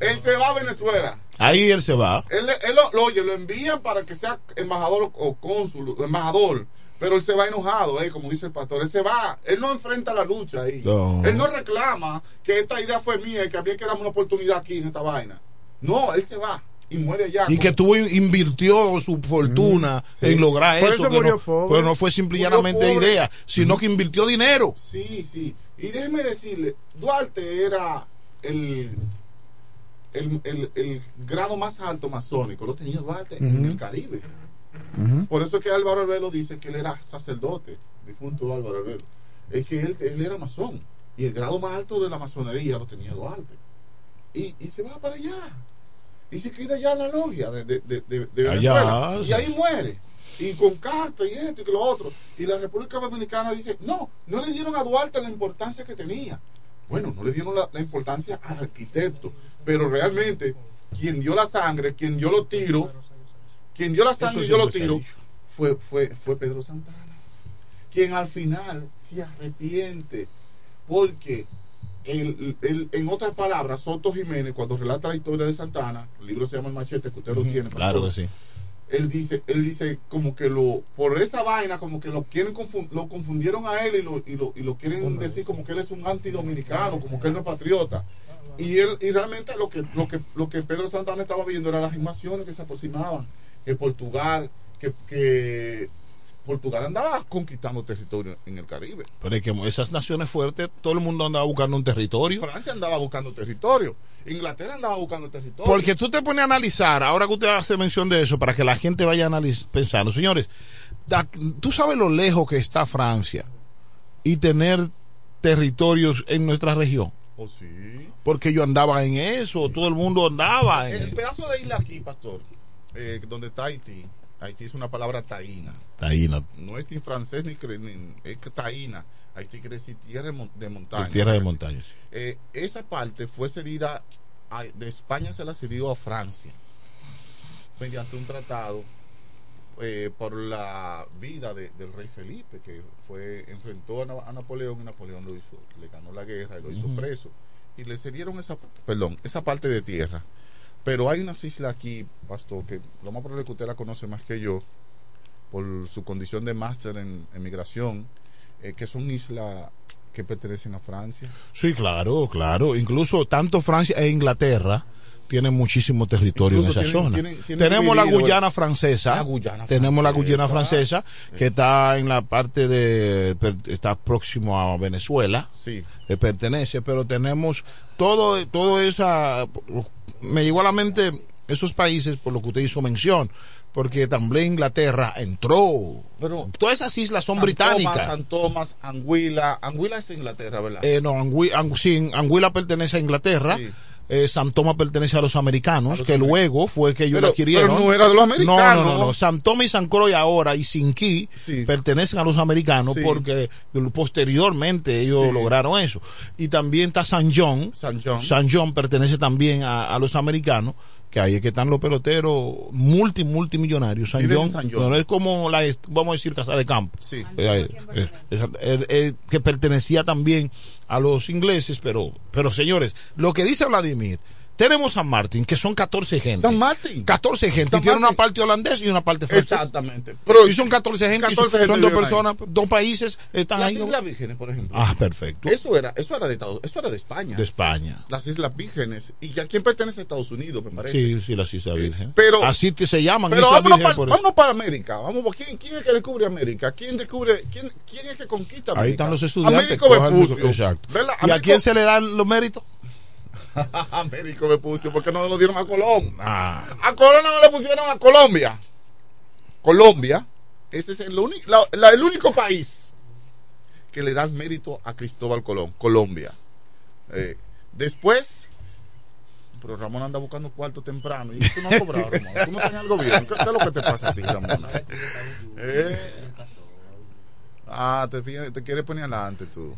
Él se va a Venezuela. Ahí él se va. Él, él lo, lo- oye, lo envían para que sea embajador o cónsul, embajador. Pero él se va enojado, eh, como dice el pastor. Él se va, él no enfrenta la lucha ahí. No. Él no reclama que esta idea fue mía y que había que darme una oportunidad aquí en esta vaina. No, él se va y muere allá. Y que tuvo invirtió su fortuna Sí. en lograr Por eso. eso que no, pobre. pero no fue simple y llanamente Murió pobre. idea, sino que invirtió dinero. Sí, sí. Y déjeme decirle, Duarte era el, el, el- el grado más alto masónico, lo tenía Duarte en el Caribe. Por eso es que Álvaro Arbelo dice que él era sacerdote, difunto Álvaro Arbelo. Es que él, él era masón. Y el grado más alto de la masonería lo tenía Duarte. Y, y se va para allá. Y se queda allá en la logia de, de, de, de- de Allá, Venezuela. y ahí muere. Y con carta y esto y que lo otro. Y la República Dominicana dice, no, no le dieron a Duarte la importancia que tenía. Bueno, no le dieron la, la importancia al arquitecto. Pero realmente, quien dio la sangre, quien dio los tiros, quien dio la sangre y dio los siempre se ha tiros, fue, fue, fue Pedro Santana. Quien al final se arrepiente porque el- el- en otras palabras, Soto Jiménez, cuando relata la historia de Santana, el libro se llama El Machete, que usted lo tiene. Claro que sí. Él dice, él dice como que lo, por esa vaina, como que lo quieren confun- lo confundieron a él y lo, y lo, y lo quieren decir como que él es un antidominicano, como que él no es patriota. Y él, y realmente lo que, lo que, lo que Pedro Santana estaba viendo eran las invasiones que se aproximaban, que Portugal, que, que Portugal andaba conquistando territorio en el Caribe. Pero es que esas naciones fuertes, todo el mundo andaba buscando un territorio. Francia andaba buscando territorio. Inglaterra andaba buscando territorio. Porque tú te pones a analizar, ahora que usted hace mención de eso, para que la gente vaya pensando, señores, tú sabes lo lejos que está Francia y tener territorios en nuestra región. Oh, sí. Porque yo andaba en eso, todo el mundo andaba en El pedazo de isla aquí, pastor, eh, donde está Haití, Haití es una palabra taína. Taína. No es ni francés ni, ni- es taína. Haití quiere decir tierra de mon- de montaña. tierra de Así. montañas. Eh, esa parte fue cedida a- de España se la cedió a Francia mediante un tratado eh, por la vida de- del rey Felipe que fue enfrentó a, a Napoleón y Napoleón lo hizo le ganó la guerra y lo hizo Ujú. preso y le cedieron esa perdón esa parte de tierra pero hay unas islas aquí pastor que lo más probable es que usted la conoce más que yo por su condición de máster en, en migración eh, que son islas que pertenecen a Francia Sí, claro, claro. Incluso tanto Francia e Inglaterra tienen muchísimo territorio Incluso en esa tienen- zona. tienen- tienen tenemos la Guyana francesa. La Guyana tenemos la. Guyana francesa que está en la parte de está próximo a Venezuela. Sí. Que pertenece, pero tenemos todo todo esa me llegó a la mente esos países por lo que usted hizo mención, porque también Inglaterra entró. Pero todas esas islas son San británicas. San Tomás, Anguila. Anguila es Inglaterra, ¿verdad? Eh, no, Angui- Ang- sí, Anguila pertenece a Inglaterra. Eh, San Tomás pertenece a los americanos, que luego fue que ellos Pero- lo adquirieron. pero no era de los americanos. No, no, no, no. San Tomás y San Croix ahora y Sinquí pertenecen a los americanos Sí. porque posteriormente ellos lograron eso. Y también está San John. San John. San John pertenece también a, a los americanos, que ahí es que están los peloteros multi, multimillonarios. San John, San John. no, es como la, vamos a decir, Casa de Campo. Sí. Eh, eh, que pertenecía también a los ingleses, pero, pero señores, lo que dice Vladimir, tenemos San Martín, que son 14 gente. San Martín. 14 gente, San y tiene una parte holandesa y una parte francesa. Exactamente. Pero- y son 14 gente, y 14 son, gente son dos personas, dos países están Las ahí. ¿no? Islas Vírgenes, por ejemplo. Ah, perfecto. Eso era, eso era de eso era de España. De España. Las Islas Vírgenes. ¿Y ya quién pertenece a Estados Unidos, me parece? Sí, sí, las Islas Vírgenes. Pero- Así te se llaman Pero Islas vámonos, para, vámonos para América. Vamos, ¿quién, ¿Quién es que descubre América? ¿Quién descubre, quién, quién es que conquista América? Ahí están los estudiantes. Américo Vespucio. Exacto. ¿Y a quién se le dan los méritos? Américo Vespucio, ¿por qué no lo dieron a Colón? Ah. A Colón no le pusieron a Colombia. Colombia, ese es el, único, la- la- el único país que le da el mérito a Cristóbal Colón, Colombia. Eh, después, pero Ramón anda buscando cuarto temprano. ¿Y tú no has cobrado, Ramón? ¿Tú no estás en el gobierno? ¿Qué, qué es lo que te pasa a ti, Ramón? Eh, ah, te, te quieres poner adelante tú.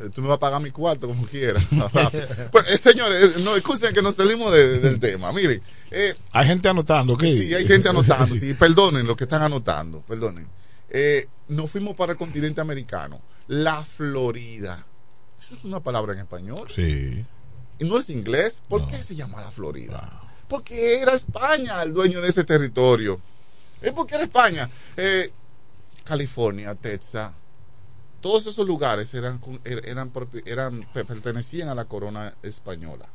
Eh, Tú me vas a pagar mi cuarto como quieras. Pero, eh, señores, eh, no, excusen que nos salimos de- del tema. Miren, eh, Hay gente anotando, ¿qué? Sí, hay gente anotando. Sí, perdonen lo que están anotando. Perdonen. Eh, nos fuimos para el continente americano. La Florida. Eso es una palabra en español. Sí. Y no es inglés. ¿Por qué se llama la Florida? Porque era España el dueño de ese territorio. Es porque era España. California, Texas. Todos esos lugares eran, er- eran, eran, pe- pertenecían a la corona española.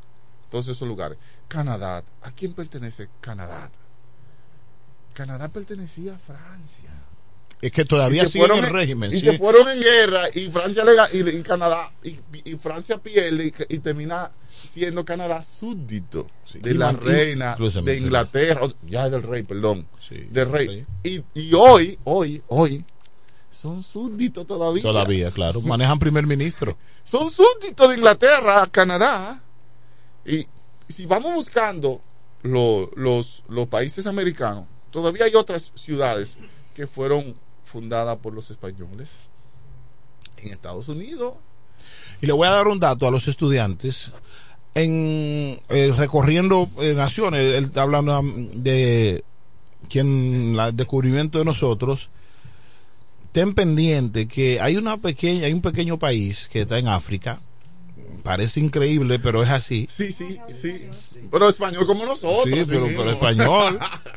Todos esos lugares. Canadá. ¿A quién pertenece Canadá? Canadá pertenecía a Francia. Es que todavía sigue el régimen. Y sí. se fueron en guerra y Francia le y, y Canadá y, y Francia pierde y, y termina siendo Canadá súbdito de la reina de Inglaterra, ya del rey, perdón, Sí, del rey. Y, y hoy, hoy, hoy son súbditos todavía. Todavía, claro. Manejan primer ministro. Son súbditos de Inglaterra, Canadá. Y si vamos buscando lo- los, los países americanos, todavía hay otras ciudades que fueron fundadas por los españoles en Estados Unidos. Y le voy a dar un dato a los estudiantes. En eh, recorriendo eh, naciones, él está hablando um, de quien el descubrimiento de nosotros. Ten pendiente que hay una pequeña, hay un pequeño país que está en África, Parece increíble, pero es así. Sí, sí, sí. Pero español como nosotros. Sí, pero, sí. pero español.